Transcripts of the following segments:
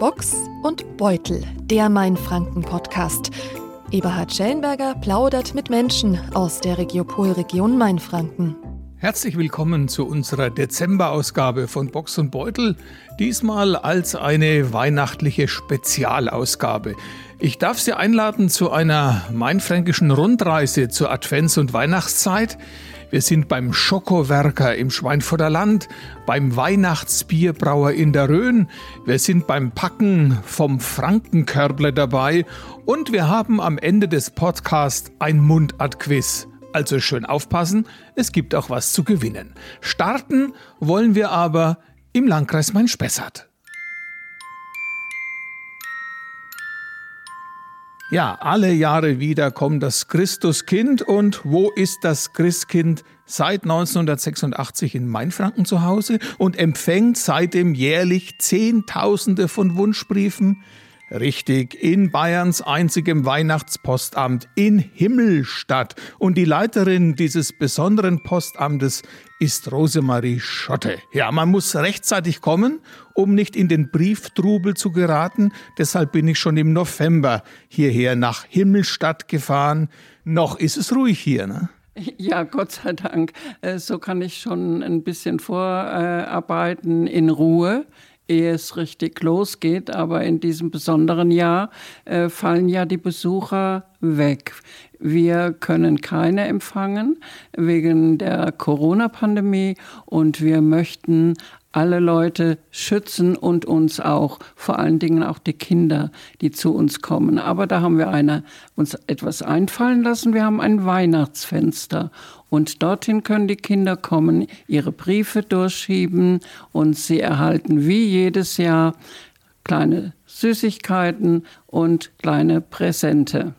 Box und Beutel, der Mainfranken-Podcast. Eberhard Schellenberger plaudert mit Menschen aus der Regiopolregion Mainfranken. Herzlich willkommen zu unserer Dezemberausgabe von Box und Beutel, diesmal als eine weihnachtliche Spezialausgabe. Ich darf Sie einladen zu einer mainfränkischen Rundreise zur Advents- und Weihnachtszeit. Wir sind beim Schokowerker im Schweinfurter Land, beim Weihnachtsbierbrauer in der Rhön, wir sind beim Packen vom Frankenkörble dabei und wir haben am Ende des Podcasts ein Mundart-Quiz. Also schön aufpassen, es gibt auch was zu gewinnen. Starten wollen wir aber im Landkreis Main-Spessart. Ja, alle Jahre wieder kommt das Christuskind und wo ist das Christkind seit 1986 in Mainfranken zu Hause und empfängt seitdem jährlich Zehntausende von Wunschbriefen? Richtig, in Bayerns einzigem Weihnachtspostamt in Himmelstadt. Und die Leiterin dieses besonderen Postamtes ist Rosemarie Schotte. Ja, man muss rechtzeitig kommen, um nicht in den Brieftrubel zu geraten. Deshalb bin ich schon im November hierher nach Himmelstadt gefahren. Noch ist es ruhig hier, ne? Ja, Gott sei Dank. Äh, so kann ich schon ein bisschen vorarbeiten in Ruhe ehe es richtig losgeht. Aber in diesem besonderen Jahr äh, fallen ja die Besucher weg. Wir können keine empfangen wegen der Corona-Pandemie und wir möchten alle Leute schützen und uns auch, vor allen Dingen auch die Kinder, die zu uns kommen. Aber da haben wir eine, uns etwas einfallen lassen. Wir haben ein Weihnachtsfenster und dorthin können die Kinder kommen, ihre Briefe durchschieben und sie erhalten wie jedes Jahr kleine Süßigkeiten und kleine Präsente.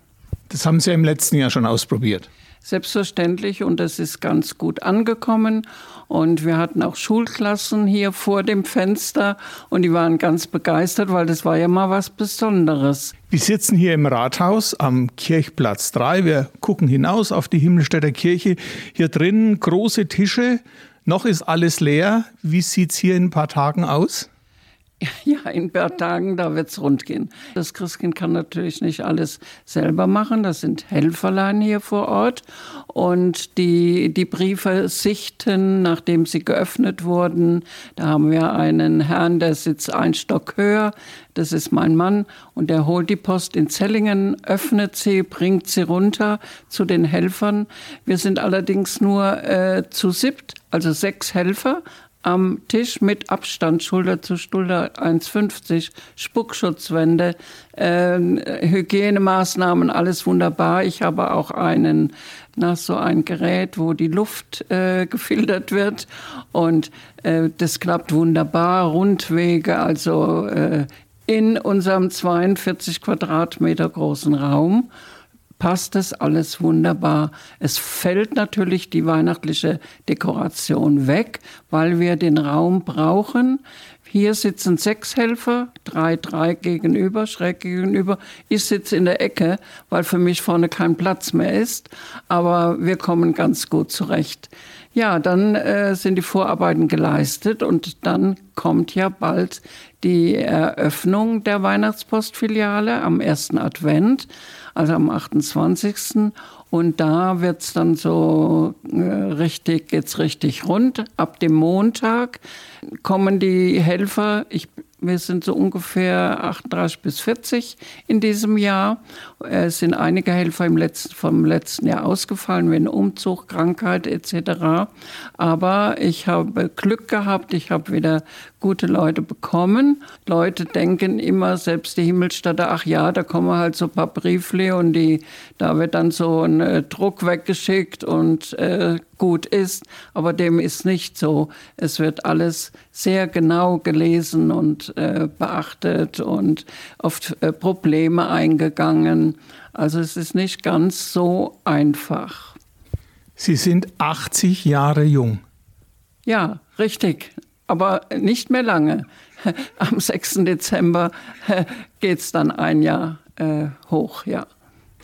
Das haben Sie im letzten Jahr schon ausprobiert. Selbstverständlich und das ist ganz gut angekommen. Und wir hatten auch Schulklassen hier vor dem Fenster und die waren ganz begeistert, weil das war ja mal was Besonderes. Wir sitzen hier im Rathaus am Kirchplatz 3. Wir gucken hinaus auf die Himmelstädter Kirche. Hier drinnen große Tische. Noch ist alles leer. Wie sieht es hier in ein paar Tagen aus? Ja, in ein paar Tagen, da wird es rund gehen. Das Christkind kann natürlich nicht alles selber machen. Das sind Helferlein hier vor Ort. Und die, die Briefe sichten, nachdem sie geöffnet wurden. Da haben wir einen Herrn, der sitzt ein Stock höher. Das ist mein Mann. Und der holt die Post in Zellingen, öffnet sie, bringt sie runter zu den Helfern. Wir sind allerdings nur äh, zu siebt, also sechs Helfer am Tisch mit Abstand, Schulter zu Schulter 1,50, Spuckschutzwände, äh, Hygienemaßnahmen, alles wunderbar. Ich habe auch einen, na, so ein Gerät, wo die Luft äh, gefiltert wird und äh, das klappt wunderbar. Rundwege, also äh, in unserem 42 Quadratmeter großen Raum passt das alles wunderbar. Es fällt natürlich die weihnachtliche Dekoration weg, weil wir den Raum brauchen. Hier sitzen sechs Helfer, drei, drei gegenüber, schräg gegenüber. Ich sitze in der Ecke, weil für mich vorne kein Platz mehr ist. Aber wir kommen ganz gut zurecht. Ja, dann äh, sind die Vorarbeiten geleistet und dann kommt ja bald die Eröffnung der Weihnachtspostfiliale am ersten Advent also am 28. Und da wird es dann so äh, richtig, geht's richtig rund. Ab dem Montag kommen die Helfer. Ich wir sind so ungefähr 38 bis 40 in diesem Jahr. Es sind einige Helfer im letzten, vom letzten Jahr ausgefallen, wegen Umzug, Krankheit etc. Aber ich habe Glück gehabt, ich habe wieder gute Leute bekommen. Leute denken immer, selbst die Himmelstädte, ach ja, da kommen halt so ein paar Briefle und die, da wird dann so ein äh, Druck weggeschickt und äh, gut ist. Aber dem ist nicht so. Es wird alles sehr genau gelesen und äh, beachtet und oft äh, Probleme eingegangen. Also es ist nicht ganz so einfach. Sie sind 80 Jahre jung. Ja, richtig aber nicht mehr lange. Am 6. Dezember äh, geht es dann ein Jahr äh, hoch, ja.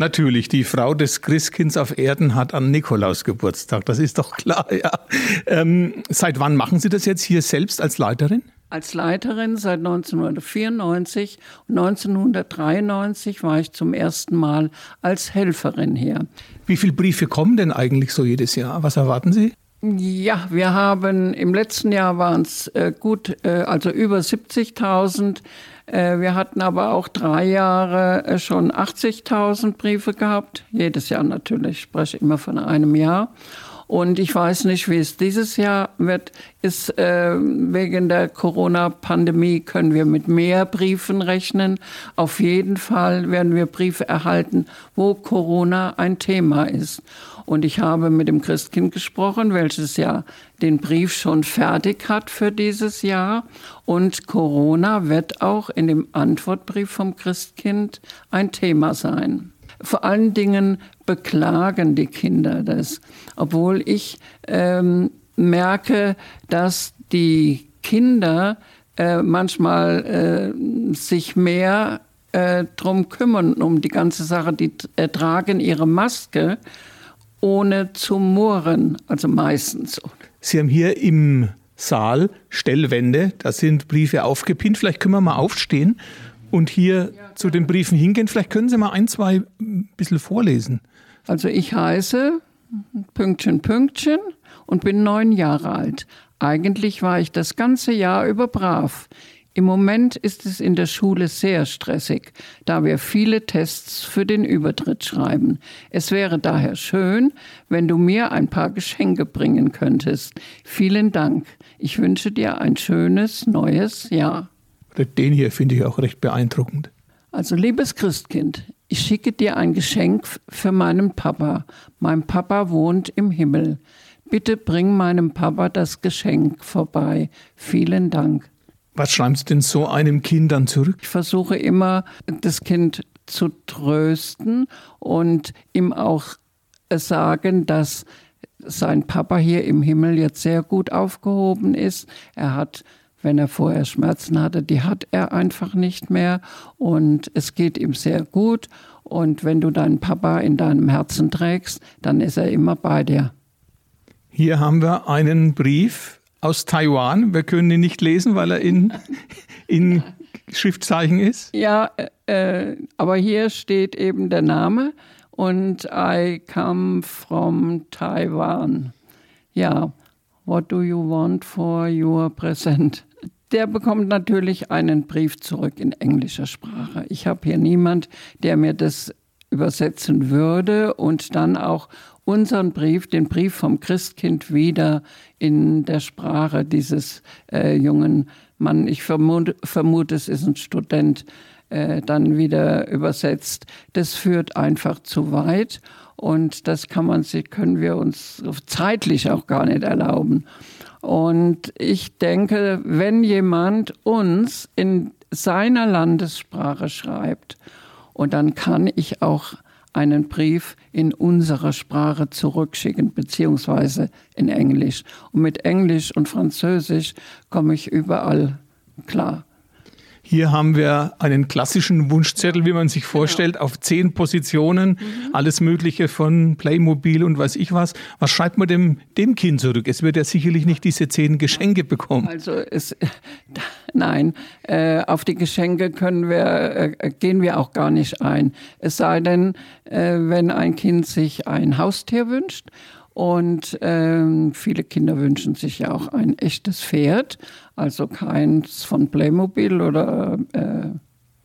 Natürlich, die Frau des Christkinds auf Erden hat an Nikolaus Geburtstag, das ist doch klar, ja. Ähm, seit wann machen Sie das jetzt hier selbst als Leiterin? als Leiterin seit 1994 und 1993 war ich zum ersten Mal als Helferin hier. Wie viele Briefe kommen denn eigentlich so jedes Jahr? Was erwarten Sie? Ja, wir haben im letzten Jahr waren es äh, gut, äh, also über 70.000. Äh, wir hatten aber auch drei Jahre äh, schon 80.000 Briefe gehabt. Jedes Jahr natürlich, ich spreche immer von einem Jahr. Und ich weiß nicht, wie es dieses Jahr wird. Ist äh, wegen der Corona-Pandemie können wir mit mehr Briefen rechnen. Auf jeden Fall werden wir Briefe erhalten, wo Corona ein Thema ist. Und ich habe mit dem Christkind gesprochen, welches ja den Brief schon fertig hat für dieses Jahr. Und Corona wird auch in dem Antwortbrief vom Christkind ein Thema sein. Vor allen Dingen beklagen die Kinder das, obwohl ich ähm, merke, dass die Kinder äh, manchmal äh, sich mehr äh, drum kümmern, um die ganze Sache. Die tragen ihre Maske, ohne zu murren, also meistens. Sie haben hier im Saal Stellwände, da sind Briefe aufgepinnt. Vielleicht können wir mal aufstehen und hier ja, zu den Briefen hingehen. Vielleicht können Sie mal ein, zwei ein bisschen vorlesen. Also ich heiße Pünktchen, Pünktchen und bin neun Jahre alt. Eigentlich war ich das ganze Jahr über brav. Im Moment ist es in der Schule sehr stressig, da wir viele Tests für den Übertritt schreiben. Es wäre daher schön, wenn du mir ein paar Geschenke bringen könntest. Vielen Dank. Ich wünsche dir ein schönes neues Jahr. Den hier finde ich auch recht beeindruckend. Also liebes Christkind, ich schicke dir ein Geschenk für meinen Papa. Mein Papa wohnt im Himmel. Bitte bring meinem Papa das Geschenk vorbei. Vielen Dank. Was schreiben Sie denn so einem Kind dann zurück? Ich versuche immer, das Kind zu trösten und ihm auch sagen, dass sein Papa hier im Himmel jetzt sehr gut aufgehoben ist. Er hat, wenn er vorher Schmerzen hatte, die hat er einfach nicht mehr und es geht ihm sehr gut. Und wenn du deinen Papa in deinem Herzen trägst, dann ist er immer bei dir. Hier haben wir einen Brief aus Taiwan. Wir können ihn nicht lesen, weil er in, in Schriftzeichen ist. Ja, äh, aber hier steht eben der Name und I come from Taiwan. Ja, what do you want for your present? Der bekommt natürlich einen Brief zurück in englischer Sprache. Ich habe hier niemand, der mir das übersetzen würde und dann auch unseren Brief, den Brief vom Christkind, wieder in der Sprache dieses äh, jungen Mann, ich vermute, vermute, es ist ein Student, äh, dann wieder übersetzt. Das führt einfach zu weit und das kann man sich, können wir uns zeitlich auch gar nicht erlauben. Und ich denke, wenn jemand uns in seiner Landessprache schreibt, und dann kann ich auch einen Brief in unserer Sprache zurückschicken, beziehungsweise in Englisch. Und mit Englisch und Französisch komme ich überall klar. Hier haben wir einen klassischen Wunschzettel, wie man sich genau. vorstellt, genau. auf zehn Positionen, mhm. alles Mögliche von Playmobil und weiß ich was. Was schreibt man dem, dem Kind zurück? Es wird ja sicherlich nicht diese zehn Geschenke bekommen. Also es, nein, äh, auf die Geschenke können wir, äh, gehen wir auch gar nicht ein. Es sei denn, äh, wenn ein Kind sich ein Haustier wünscht und ähm, viele Kinder wünschen sich ja auch ein echtes Pferd, also keins von Playmobil oder äh,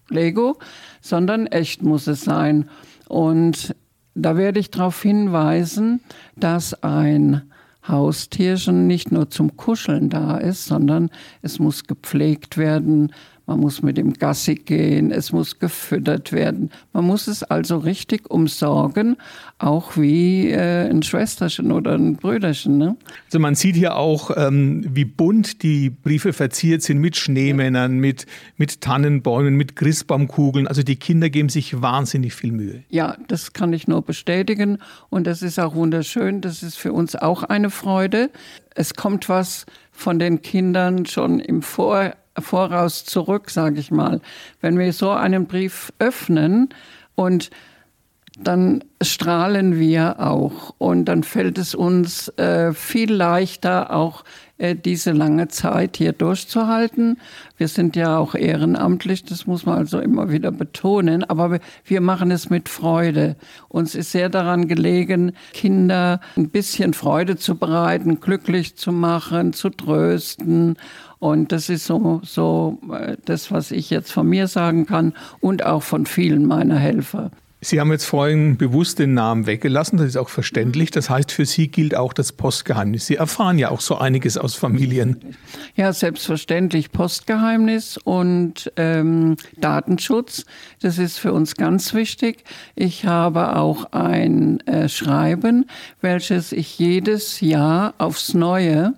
Lego, sondern echt muss es sein. Und da werde ich darauf hinweisen, dass ein Haustierchen nicht nur zum Kuscheln da ist, sondern es muss gepflegt werden, man muss mit dem Gassi gehen, es muss gefüttert werden. Man muss es also richtig umsorgen, auch wie äh, ein Schwesterchen oder ein Brüderchen. Ne? Also man sieht hier auch, ähm, wie bunt die Briefe verziert sind mit Schneemännern, mit, mit Tannenbäumen, mit Christbaumkugeln. Also die Kinder geben sich wahnsinnig viel Mühe. Ja, das kann ich nur bestätigen und das ist auch wunderschön. Das ist für uns auch eine Freude. Es kommt was von den Kindern schon im Vor Voraus zurück, sage ich mal. Wenn wir so einen Brief öffnen und dann strahlen wir auch und dann fällt es uns äh, viel leichter, auch äh, diese lange Zeit hier durchzuhalten. Wir sind ja auch ehrenamtlich, das muss man also immer wieder betonen, aber wir machen es mit Freude. Uns ist sehr daran gelegen, Kinder ein bisschen Freude zu bereiten, glücklich zu machen, zu trösten. Und das ist so, so äh, das, was ich jetzt von mir sagen kann und auch von vielen meiner Helfer. Sie haben jetzt vorhin bewusst den Namen weggelassen, das ist auch verständlich. Das heißt, für Sie gilt auch das Postgeheimnis. Sie erfahren ja auch so einiges aus Familien. Ja, selbstverständlich Postgeheimnis und ähm, Datenschutz. Das ist für uns ganz wichtig. Ich habe auch ein äh, Schreiben, welches ich jedes Jahr aufs Neue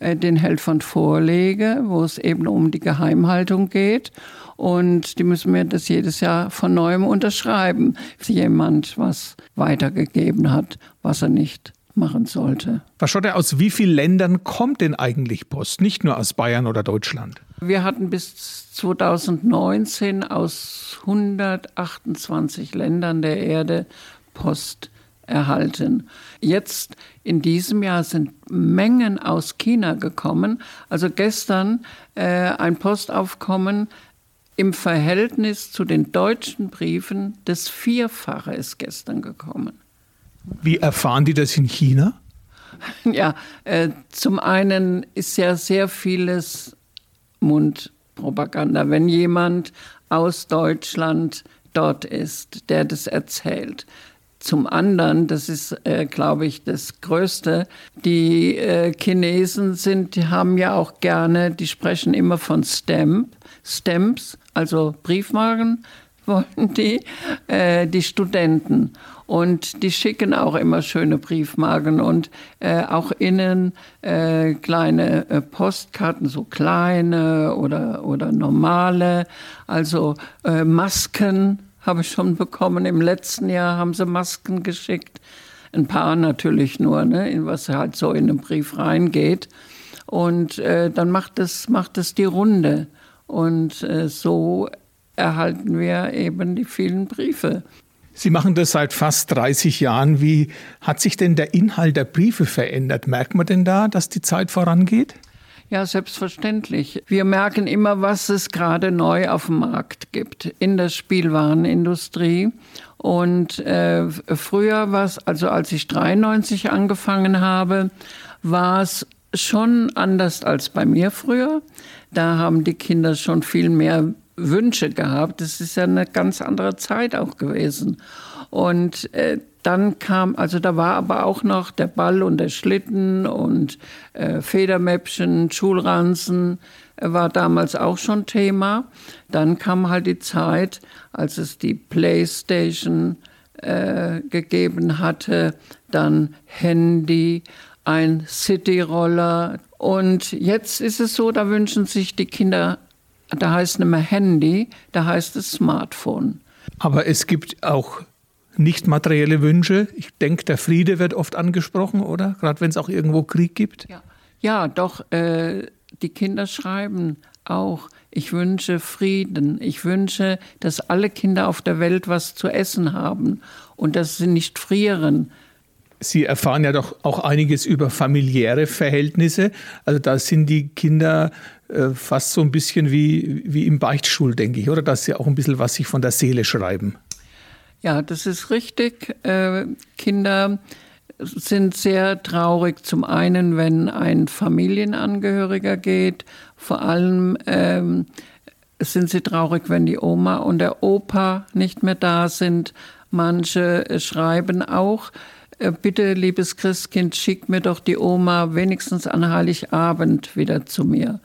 äh, den Helfern vorlege, wo es eben um die Geheimhaltung geht. Und die müssen mir das jedes Jahr von neuem unterschreiben, wenn jemand was weitergegeben hat, was er nicht machen sollte. Frau Schotter, aus wie vielen Ländern kommt denn eigentlich Post? Nicht nur aus Bayern oder Deutschland? Wir hatten bis 2019 aus 128 Ländern der Erde Post erhalten. Jetzt in diesem Jahr sind Mengen aus China gekommen. Also gestern äh, ein Postaufkommen im Verhältnis zu den deutschen Briefen das Vierfache ist gestern gekommen. Wie erfahren die das in China? Ja, äh, zum einen ist ja sehr vieles Mundpropaganda. Wenn jemand aus Deutschland dort ist, der das erzählt. Zum anderen, das ist, äh, glaube ich, das Größte, die äh, Chinesen sind, die haben ja auch gerne, die sprechen immer von Stamp, Stamps, also Briefmarken wollen die, äh, die Studenten. Und die schicken auch immer schöne Briefmarken und äh, auch innen äh, kleine äh, Postkarten, so kleine oder, oder normale, also äh, Masken habe ich schon bekommen. Im letzten Jahr haben sie Masken geschickt. Ein paar natürlich nur, ne, in was halt so in den Brief reingeht. Und äh, dann macht es, macht es die Runde. Und äh, so erhalten wir eben die vielen Briefe. Sie machen das seit fast 30 Jahren. Wie hat sich denn der Inhalt der Briefe verändert? Merkt man denn da, dass die Zeit vorangeht? Ja, selbstverständlich. Wir merken immer, was es gerade neu auf dem Markt gibt in der Spielwarenindustrie. Und äh, früher war es, also als ich 93 angefangen habe, war es schon anders als bei mir früher. Da haben die Kinder schon viel mehr Wünsche gehabt. Das ist ja eine ganz andere Zeit auch gewesen. Und äh, dann kam, also da war aber auch noch der Ball und der Schlitten und äh, Federmäppchen, Schulranzen äh, war damals auch schon Thema. Dann kam halt die Zeit, als es die Playstation äh, gegeben hatte, dann Handy, ein Cityroller. Und jetzt ist es so, da wünschen sich die Kinder, da heißt nicht mehr Handy, da heißt es Smartphone. Aber es gibt auch nicht materielle Wünsche. Ich denke, der Friede wird oft angesprochen, oder? Gerade wenn es auch irgendwo Krieg gibt. Ja, ja doch, äh, die Kinder schreiben auch, ich wünsche Frieden. Ich wünsche, dass alle Kinder auf der Welt was zu essen haben und dass sie nicht frieren. Sie erfahren ja doch auch einiges über familiäre Verhältnisse. Also da sind die Kinder äh, fast so ein bisschen wie, wie im Beichtstuhl, denke ich, oder? Dass sie auch ein bisschen was sich von der Seele schreiben. Ja, das ist richtig. Äh, Kinder sind sehr traurig. Zum einen, wenn ein Familienangehöriger geht. Vor allem ähm, sind sie traurig, wenn die Oma und der Opa nicht mehr da sind. Manche schreiben auch, äh, bitte, liebes Christkind, schick mir doch die Oma wenigstens an Heiligabend wieder zu mir.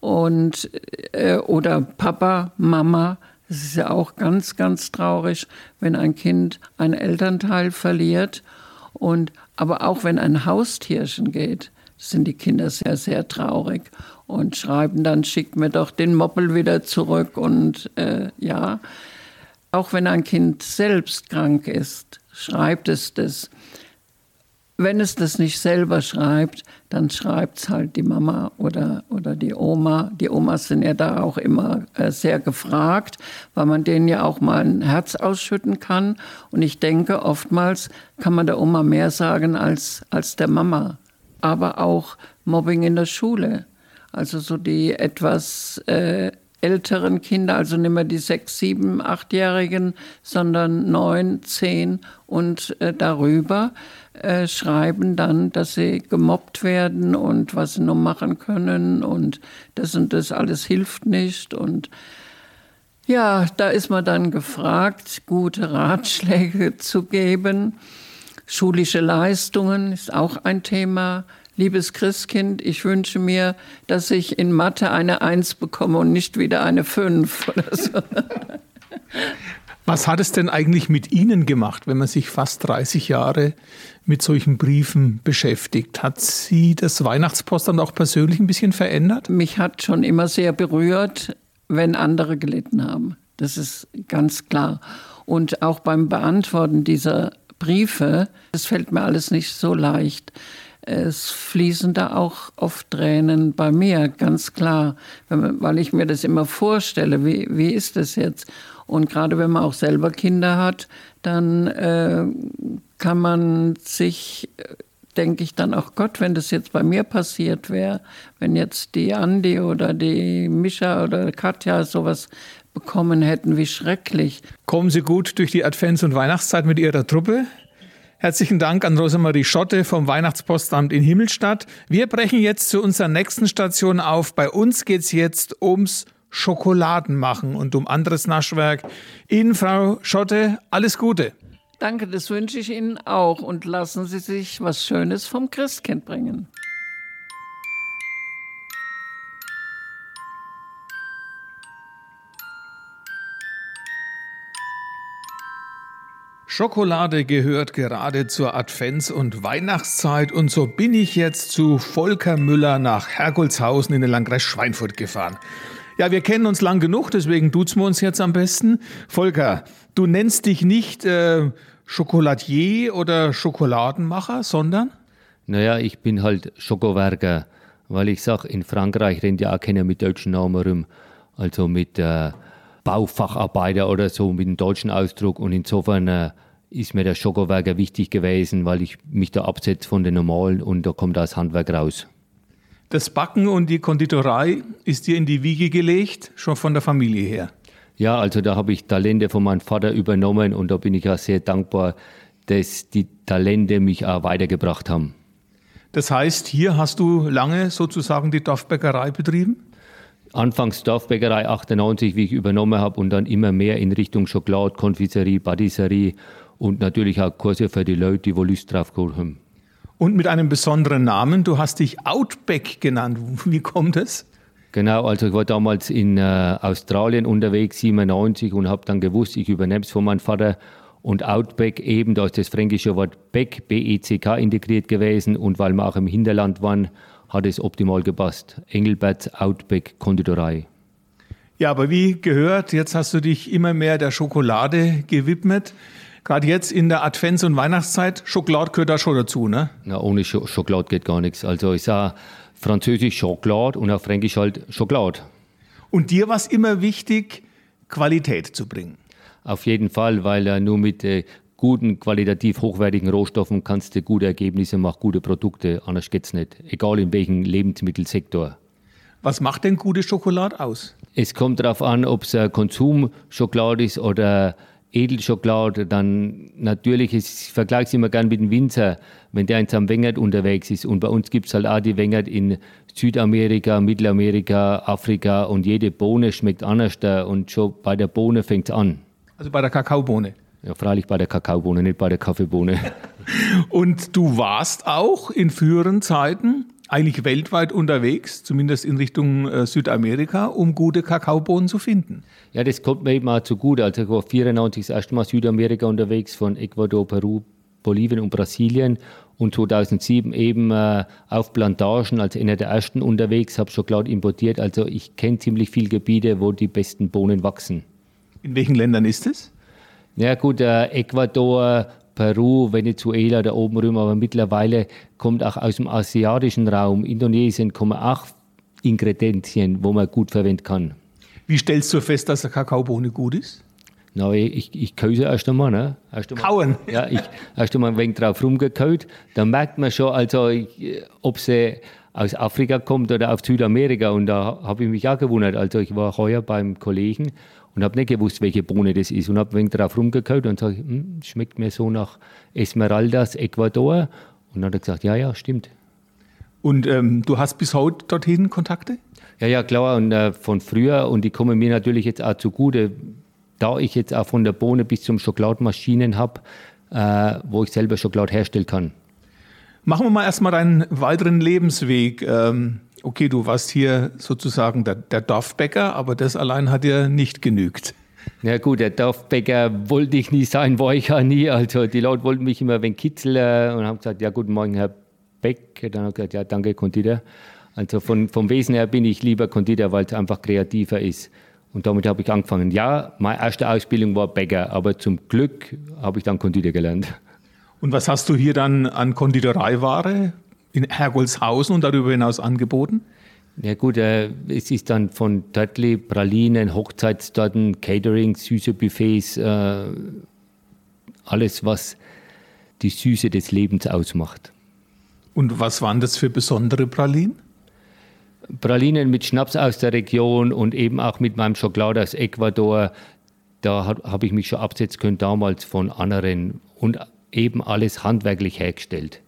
Und, äh, oder Papa, Mama, es ist ja auch ganz, ganz traurig, wenn ein Kind ein Elternteil verliert. Und, aber auch wenn ein Haustierchen geht, sind die Kinder sehr, sehr traurig und schreiben dann, schickt mir doch den Moppel wieder zurück. Und äh, ja, auch wenn ein Kind selbst krank ist, schreibt es das. Wenn es das nicht selber schreibt, dann schreibt es halt die Mama oder, oder die Oma. Die Omas sind ja da auch immer äh, sehr gefragt, weil man denen ja auch mal ein Herz ausschütten kann. Und ich denke, oftmals kann man der Oma mehr sagen als, als der Mama. Aber auch Mobbing in der Schule. Also so die etwas äh, älteren Kinder, also nicht mehr die sechs, sieben, achtjährigen, sondern neun, zehn und äh, darüber äh, schreiben dann, dass sie gemobbt werden und was sie noch machen können und das und das alles hilft nicht und ja, da ist man dann gefragt, gute Ratschläge zu geben. Schulische Leistungen ist auch ein Thema liebes Christkind, ich wünsche mir, dass ich in Mathe eine Eins bekomme und nicht wieder eine Fünf oder so. Was hat es denn eigentlich mit Ihnen gemacht, wenn man sich fast 30 Jahre mit solchen Briefen beschäftigt? Hat Sie das Weihnachtspost dann auch persönlich ein bisschen verändert? Mich hat schon immer sehr berührt, wenn andere gelitten haben. Das ist ganz klar. Und auch beim Beantworten dieser Briefe, das fällt mir alles nicht so leicht es fließen da auch oft Tränen bei mir, ganz klar, weil ich mir das immer vorstelle, wie, wie ist das jetzt? Und gerade wenn man auch selber Kinder hat, dann äh, kann man sich, denke ich dann auch Gott, wenn das jetzt bei mir passiert wäre, wenn jetzt die Andi oder die Mischa oder Katja sowas bekommen hätten, wie schrecklich. Kommen Sie gut durch die Advents- und Weihnachtszeit mit Ihrer Truppe? Herzlichen Dank an Rosemarie Schotte vom Weihnachtspostamt in Himmelstadt. Wir brechen jetzt zu unserer nächsten Station auf. Bei uns geht es jetzt ums Schokoladenmachen und um anderes Naschwerk. Ihnen, Frau Schotte, alles Gute. Danke, das wünsche ich Ihnen auch und lassen Sie sich was Schönes vom Christkind bringen. Schokolade gehört gerade zur Advents- und Weihnachtszeit und so bin ich jetzt zu Volker Müller nach Hergolzhausen in den Landkreis Schweinfurt gefahren. Ja, wir kennen uns lang genug, deswegen duzen wir uns jetzt am besten. Volker, du nennst dich nicht äh, Schokoladier oder Schokoladenmacher, sondern? Naja, ich bin halt Schokowerker, weil ich sag, in Frankreich rennt ja auch keiner mit deutschen Namen rum, also mit äh, Baufacharbeiter oder so, mit dem deutschen Ausdruck und insofern äh, ist mir der Schokowerker wichtig gewesen, weil ich mich da absetze von den normalen und da kommt das Handwerk raus. Das Backen und die Konditorei ist dir in die Wiege gelegt, schon von der Familie her. Ja, also da habe ich Talente von meinem Vater übernommen und da bin ich auch sehr dankbar, dass die Talente mich auch weitergebracht haben. Das heißt, hier hast du lange sozusagen die Dorfbäckerei betrieben? Anfangs Dorfbäckerei 98, wie ich übernommen habe, und dann immer mehr in Richtung Schokolade, Konfiserie, Patisserie und natürlich auch Kurse für die Leute, die wohl Lust drauf haben. Und mit einem besonderen Namen, du hast dich Outback genannt. Wie kommt es? Genau, also ich war damals in äh, Australien unterwegs, 97, und habe dann gewusst, ich übernehme es von meinem Vater. Und Outback eben, da ist das fränkische Wort Beck, B-E-C-K, integriert gewesen. Und weil wir auch im Hinterland waren, hat es optimal gepasst. Engelberts Outback Konditorei. Ja, aber wie gehört, jetzt hast du dich immer mehr der Schokolade gewidmet. Gerade jetzt in der Advents- und Weihnachtszeit, Schokolade gehört da schon dazu, ne? Na, ohne Sch Schokolade geht gar nichts. Also ich sage französisch Schokolade und auf Fränkisch halt Schokolade. Und dir war es immer wichtig, Qualität zu bringen? Auf jeden Fall, weil äh, nur mit äh, guten, qualitativ hochwertigen Rohstoffen kannst du gute Ergebnisse machen, gute Produkte, anders geht's nicht. Egal in welchem Lebensmittelsektor. Was macht denn gute Schokolade aus? Es kommt darauf an, ob es Konsumschokolade ist oder Edelschokolade, dann natürlich, ich vergleiche es immer gern mit dem Winzer, wenn der in seinem Wengert unterwegs ist. Und bei uns gibt es halt auch die Wengert in Südamerika, Mittelamerika, Afrika und jede Bohne schmeckt anders und schon bei der Bohne fängt es an. Also bei der Kakaobohne? Ja, freilich bei der Kakaobohne, nicht bei der Kaffeebohne. und du warst auch in früheren Zeiten eigentlich weltweit unterwegs, zumindest in Richtung äh, Südamerika, um gute Kakaobohnen zu finden. Ja, das kommt mir eben auch zugute. Also ich war 94 das erste Mal Südamerika unterwegs, von Ecuador, Peru, Bolivien und Brasilien und 2007 eben äh, auf Plantagen als einer der ersten unterwegs, habe Schokolade importiert. Also ich kenne ziemlich viele Gebiete, wo die besten Bohnen wachsen. In welchen Ländern ist es? Ja gut, äh, Ecuador, Peru, Venezuela da oben rum, aber mittlerweile kommt auch aus dem asiatischen Raum, Indonesien, kommen auch Ingredienzien, wo man gut verwenden kann. Wie stellst du fest, dass der Kakaobohne gut ist? Na, ich, ich sie erst einmal. Ne? Erst einmal Kauen? Ja, ich erst einmal ein wenig drauf rumgekaut. Dann merkt man schon, also, ob sie aus Afrika kommt oder aus Südamerika. Und da habe ich mich auch gewundert. Also ich war heuer beim Kollegen und habe nicht gewusst, welche Bohne das ist. Und habe ein wenig drauf rumgekaut und sage, hm, schmeckt mir so nach Esmeraldas, Ecuador. Und dann hat er gesagt, ja, ja, stimmt. Und ähm, du hast bis heute dorthin Kontakte? Ja, ja, klar, und äh, von früher. Und die kommen mir natürlich jetzt auch zugute, da ich jetzt auch von der Bohne bis zum Schokolademaschinen habe, äh, wo ich selber Schokolade herstellen kann. Machen wir mal erstmal deinen weiteren Lebensweg. Ähm, okay, du warst hier sozusagen der, der Dorfbäcker, aber das allein hat dir nicht genügt. Ja gut, der Dorfbäcker wollte ich nie sein, war ich ja nie. Also die Leute wollten mich immer kitzeln äh, und haben gesagt, ja guten Morgen, Herr Beck. Dann habe ich gesagt, ja danke, Konditor. Also von, vom Wesen her bin ich lieber Konditor, weil es einfach kreativer ist. Und damit habe ich angefangen. Ja, meine erste Ausbildung war Bäcker, aber zum Glück habe ich dann Konditor gelernt. Und was hast du hier dann an Konditoreiware in Hergolshausen und darüber hinaus angeboten? Ja gut, äh, es ist dann von Törtli, Pralinen, Hochzeitstorten, Catering, süße Buffets, äh, alles, was die Süße des Lebens ausmacht. Und was waren das für besondere Pralinen? Pralinen mit Schnaps aus der Region und eben auch mit meinem Schokolade aus Ecuador. Da habe ich mich schon absetzen können damals von anderen und eben alles handwerklich hergestellt.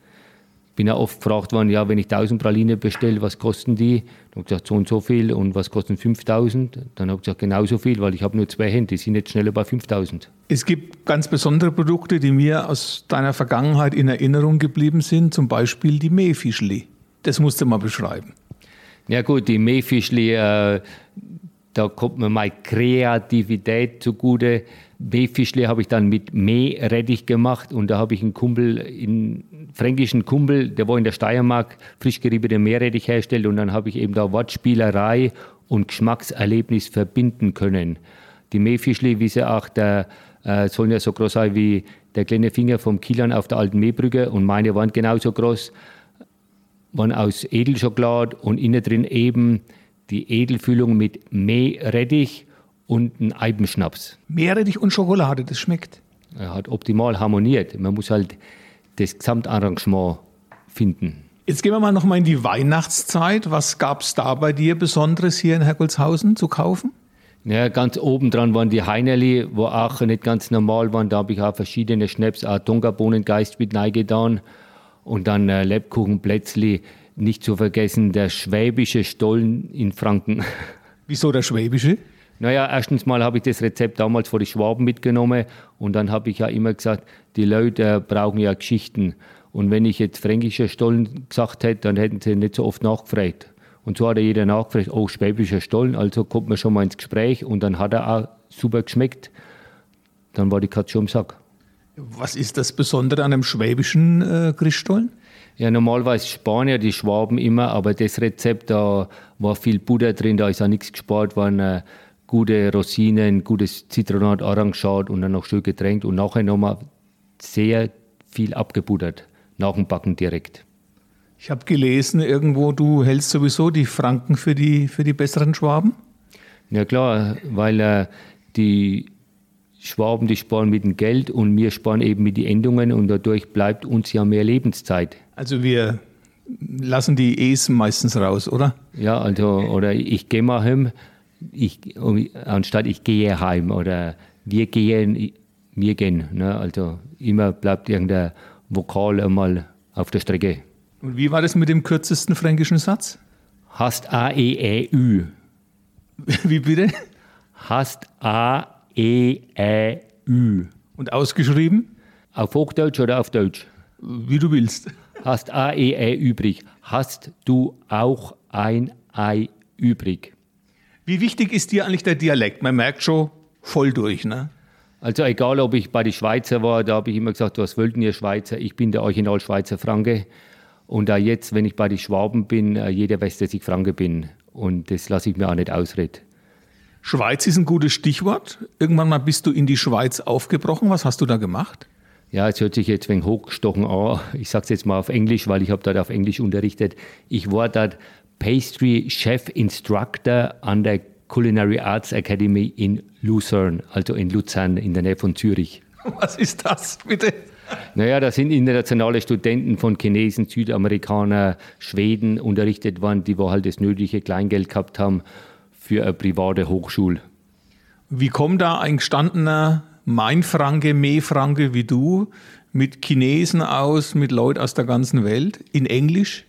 Bin ja oft gefragt worden, ja, wenn ich 1000 Pralinen bestelle, was kosten die? Dann habe ich gesagt, so und so viel. Und was kosten 5000? Dann habe ich gesagt, genauso viel, weil ich habe nur zwei Hände, die sind jetzt schneller bei 5000. Es gibt ganz besondere Produkte, die mir aus deiner Vergangenheit in Erinnerung geblieben sind, zum Beispiel die Mähfischli. Das musst du mal beschreiben. Ja gut, die Mähfischli, äh, da kommt mir meine Kreativität zugute. Mähfischli habe ich dann mit Mährettich gemacht und da habe ich einen Kumpel, einen fränkischen Kumpel, der war in der Steiermark, frisch geriebene Meerrettich herstellt und dann habe ich eben da Wortspielerei und Geschmackserlebnis verbinden können. Die Mähfischli, wie sie auch, der, äh, sollen ja so groß sein wie der kleine Finger vom Kielan auf der alten Mähbrücke und meine waren genauso groß, waren aus Edelschokolade und innen drin eben die Edelfüllung mit Mährettich und ein Eibenschnaps. Meerrettich und Schokolade, das schmeckt. Er hat optimal harmoniert. Man muss halt das Gesamtarrangement finden. Jetzt gehen wir mal noch mal in die Weihnachtszeit. Was gab es da bei dir Besonderes hier in Herkulshausen zu kaufen? Ja, ganz oben dran waren die Heinerli, wo auch nicht ganz normal waren. Da habe ich auch verschiedene Schnaps, auch Tongabohnengeist mit reingetan. Und dann äh, Lebkuchen, Plätzli, nicht zu vergessen der schwäbische Stollen in Franken. Wieso der schwäbische? Naja, erstens mal habe ich das Rezept damals vor die Schwaben mitgenommen und dann habe ich ja immer gesagt, die Leute brauchen ja Geschichten. Und wenn ich jetzt fränkischer Stollen gesagt hätte, dann hätten sie nicht so oft nachgefragt. Und so hat er jeder nachgefragt, oh, schwäbischer Stollen, also kommt man schon mal ins Gespräch und dann hat er auch super geschmeckt. Dann war die Katze schon im Sack. Was ist das Besondere an einem schwäbischen äh, Christstollen? Ja, normalerweise Spanier, die Schwaben immer, aber das Rezept, da war viel Butter drin, da ist auch nichts gespart worden. Äh, gute Rosinen, gutes Zitronat, Orangenschad und dann noch schön getränkt und nachher nochmal sehr viel abgebuttert, nach dem Backen direkt. Ich habe gelesen irgendwo, du hältst sowieso die Franken für die, für die besseren Schwaben? Ja klar, weil äh, die Schwaben, die sparen mit dem Geld und wir sparen eben mit den Endungen und dadurch bleibt uns ja mehr Lebenszeit. Also wir lassen die E's meistens raus, oder? Ja, also, oder ich gehe mal heim, ich, anstatt ich gehe heim oder wir gehen, wir gehen. Ne? Also immer bleibt irgendein Vokal einmal auf der Strecke. Und wie war das mit dem kürzesten fränkischen Satz? Hast A, E, E, Ü. Wie bitte? Hast A, E, E, Ü. Und ausgeschrieben? Auf Hochdeutsch oder auf Deutsch? Wie du willst. Hast A, E, E übrig. Hast du auch ein Ei übrig? Wie wichtig ist dir eigentlich der Dialekt? Man merkt schon voll durch, ne? Also egal, ob ich bei den Schweizer war, da habe ich immer gesagt, was wollten ihr Schweizer? Ich bin der Original Schweizer Franke. Und auch jetzt, wenn ich bei den Schwaben bin, äh, jeder weiß, dass ich Franke bin. Und das lasse ich mir auch nicht ausreden. Schweiz ist ein gutes Stichwort. Irgendwann mal bist du in die Schweiz aufgebrochen. Was hast du da gemacht? ja, es hört sich jetzt wegen hochgestochen an. Ich sage es jetzt mal auf Englisch, weil ich habe dort auf Englisch unterrichtet. Ich war dort Pastry Chef Instructor an der Culinary Arts Academy in Luzern, also in Luzern in der Nähe von Zürich. Was ist das bitte? Naja, da sind internationale Studenten von Chinesen, Südamerikanern, Schweden unterrichtet worden, die wo halt das nötige Kleingeld gehabt haben für eine private Hochschule. Wie kommt da ein gestandener Mainfranke, Mehfranke wie du mit Chinesen aus, mit Leuten aus der ganzen Welt in Englisch?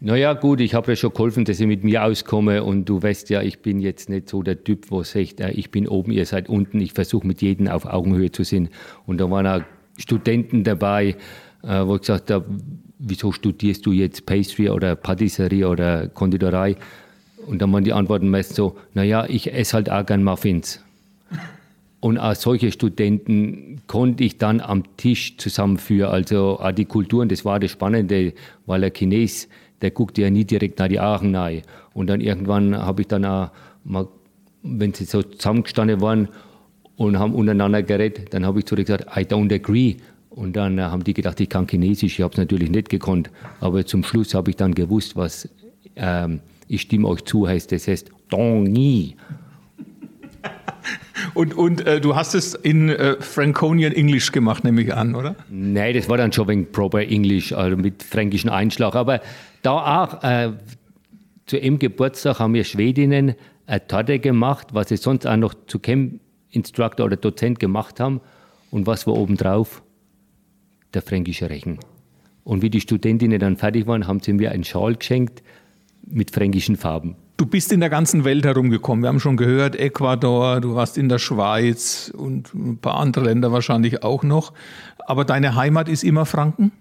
Naja, gut, ich habe ja schon geholfen, dass ich mit mir auskomme und du weißt ja, ich bin jetzt nicht so der Typ, wo sagt, ich bin oben, ihr seid unten. Ich versuche mit jedem auf Augenhöhe zu sein. Und da waren auch Studenten dabei, äh, wo ich gesagt habe, wieso studierst du jetzt Pastry oder Patisserie oder Konditorei? Und dann waren die Antworten meist so, naja, ich esse halt auch gern Muffins. Und auch solche Studenten konnte ich dann am Tisch zusammenführen. Also auch die Kulturen, das war das Spannende, weil der Chines, der guckte ja nie direkt nach die Aachen nahe. Und dann irgendwann habe ich dann auch mal, wenn sie so zusammengestanden waren und haben untereinander geredet, dann habe ich zurück gesagt, I don't agree. Und dann haben die gedacht, ich kann Chinesisch. Ich habe es natürlich nicht gekonnt. Aber zum Schluss habe ich dann gewusst, was ähm, ich stimme euch zu heißt. Das heißt Dong Ni. Und, und äh, du hast es in äh, Franconian English gemacht, nehme ich an, oder? Nein, das war dann schon wegen Proper English, also mit fränkischem Einschlag. Aber da auch, äh, zu ihrem Geburtstag haben wir Schwedinnen eine Torte gemacht, was sie sonst auch noch zu Chem-Instructor oder Dozent gemacht haben. Und was war obendrauf? Der fränkische Rechen. Und wie die Studentinnen dann fertig waren, haben sie mir einen Schal geschenkt mit fränkischen Farben. Du bist in der ganzen Welt herumgekommen. Wir haben schon gehört, Ecuador, du warst in der Schweiz und ein paar andere Länder wahrscheinlich auch noch. Aber deine Heimat ist immer Franken?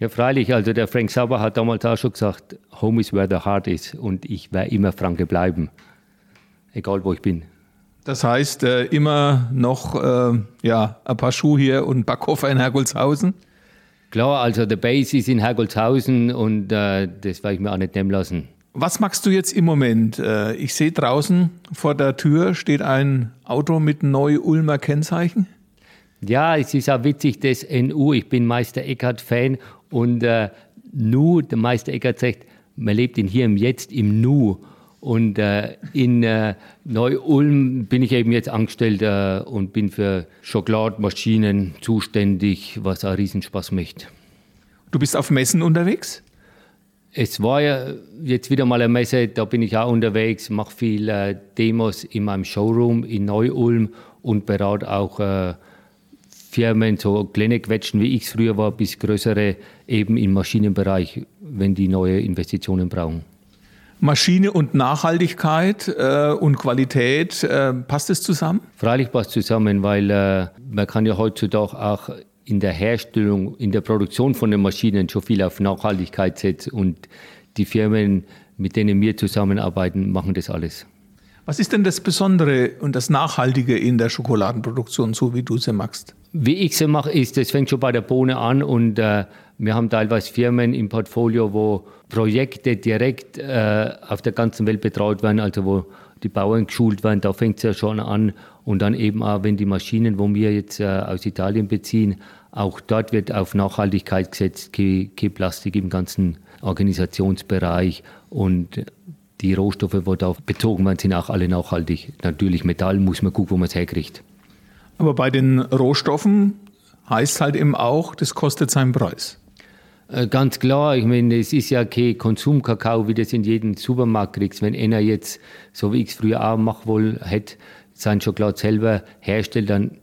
Ja, freilich. Also der Frank Sauber hat damals auch schon gesagt, Home is where the heart is. Und ich werde immer Franke bleiben. Egal, wo ich bin. Das heißt, äh, immer noch äh, ja, ein paar Schuhe hier und Koffer in Hergolzhausen? Klar, also der Base ist in Hergolzhausen und äh, das werde ich mir auch nicht nehmen lassen. Was machst du jetzt im Moment? Äh, ich sehe draußen vor der Tür steht ein Auto mit Neu-Ulmer Kennzeichen. Ja, es ist auch witzig, das NU. Ich bin Meister Eckert-Fan und äh, Nu, der Meister Eckert sagt, man lebt in hier im Jetzt, im Nu. Und äh, in äh, Neu-Ulm bin ich eben jetzt angestellt äh, und bin für Schokolademaschinen zuständig, was auch Riesenspaß macht. Du bist auf Messen unterwegs? Es war ja jetzt wieder mal eine Messe, da bin ich auch unterwegs, mache viele äh, Demos in meinem Showroom in Neu-Ulm und berate auch äh, Firmen, so kleine Quetschen, wie ich es früher war, bis größere eben im Maschinenbereich, wenn die neue Investitionen brauchen. Maschine und Nachhaltigkeit äh, und Qualität, äh, passt es zusammen? Freilich passt zusammen, weil äh, man kann ja heutzutage auch in der Herstellung, in der Produktion von den Maschinen schon viel auf Nachhaltigkeit setzt und die Firmen, mit denen wir zusammenarbeiten, machen das alles. Was ist denn das Besondere und das Nachhaltige in der Schokoladenproduktion, so wie du sie machst? Wie ich sie mache, ist, das fängt schon bei der Bohne an und äh, wir haben teilweise Firmen im Portfolio, wo Projekte direkt äh, auf der ganzen Welt betreut werden, also wo die Bauern geschult werden, da fängt es ja schon an. Und dann eben auch, wenn die Maschinen, wo wir jetzt äh, aus Italien beziehen, auch dort wird auf Nachhaltigkeit gesetzt, kein Plastik im ganzen Organisationsbereich und die Rohstoffe, die da bezogen werden, sind auch alle nachhaltig. Natürlich Metall muss man gucken, wo man es herkriegt. Aber bei den Rohstoffen heißt halt eben auch, das kostet seinen Preis. Äh, ganz klar, ich meine, es ist ja kein Konsumkakao, wie das in jedem Supermarkt kriegst. Wenn einer jetzt, so wie ich es früher auch machen wollte, hätte, sein Schokolade selber herstellt, dann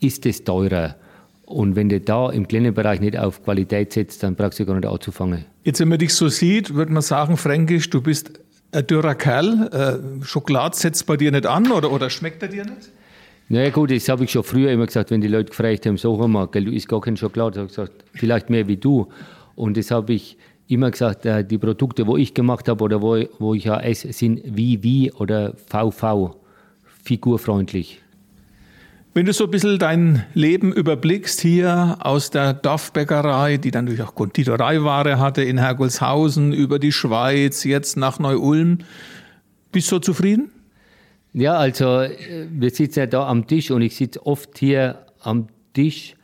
ist es teurer. Und wenn du da im kleinen Bereich nicht auf Qualität setzt, dann brauchst du gar nicht anzufangen. Jetzt, wenn man dich so sieht, würde man sagen, Fränkisch, du bist ein dürrer Kerl. Schokolade setzt bei dir nicht an oder, oder schmeckt er dir nicht? Naja gut, das habe ich schon früher immer gesagt, wenn die Leute gefragt haben, sag mal, gell, du isst gar kein Schokolade. habe ich gesagt, vielleicht mehr wie du. Und das habe ich immer gesagt, äh, die Produkte, wo ich gemacht habe oder wo, wo ich ja esse, sind wie, wie oder VV, figurfreundlich. Wenn du so ein bisschen dein Leben überblickst hier aus der Dorfbäckerei, die dann natürlich auch Konditoreiware hatte in Hergolshausen, über die Schweiz, jetzt nach Neu-Ulm, bist du zufrieden? Ja, also äh, wir sitzen ja da am Tisch und ich sitze oft hier am Tisch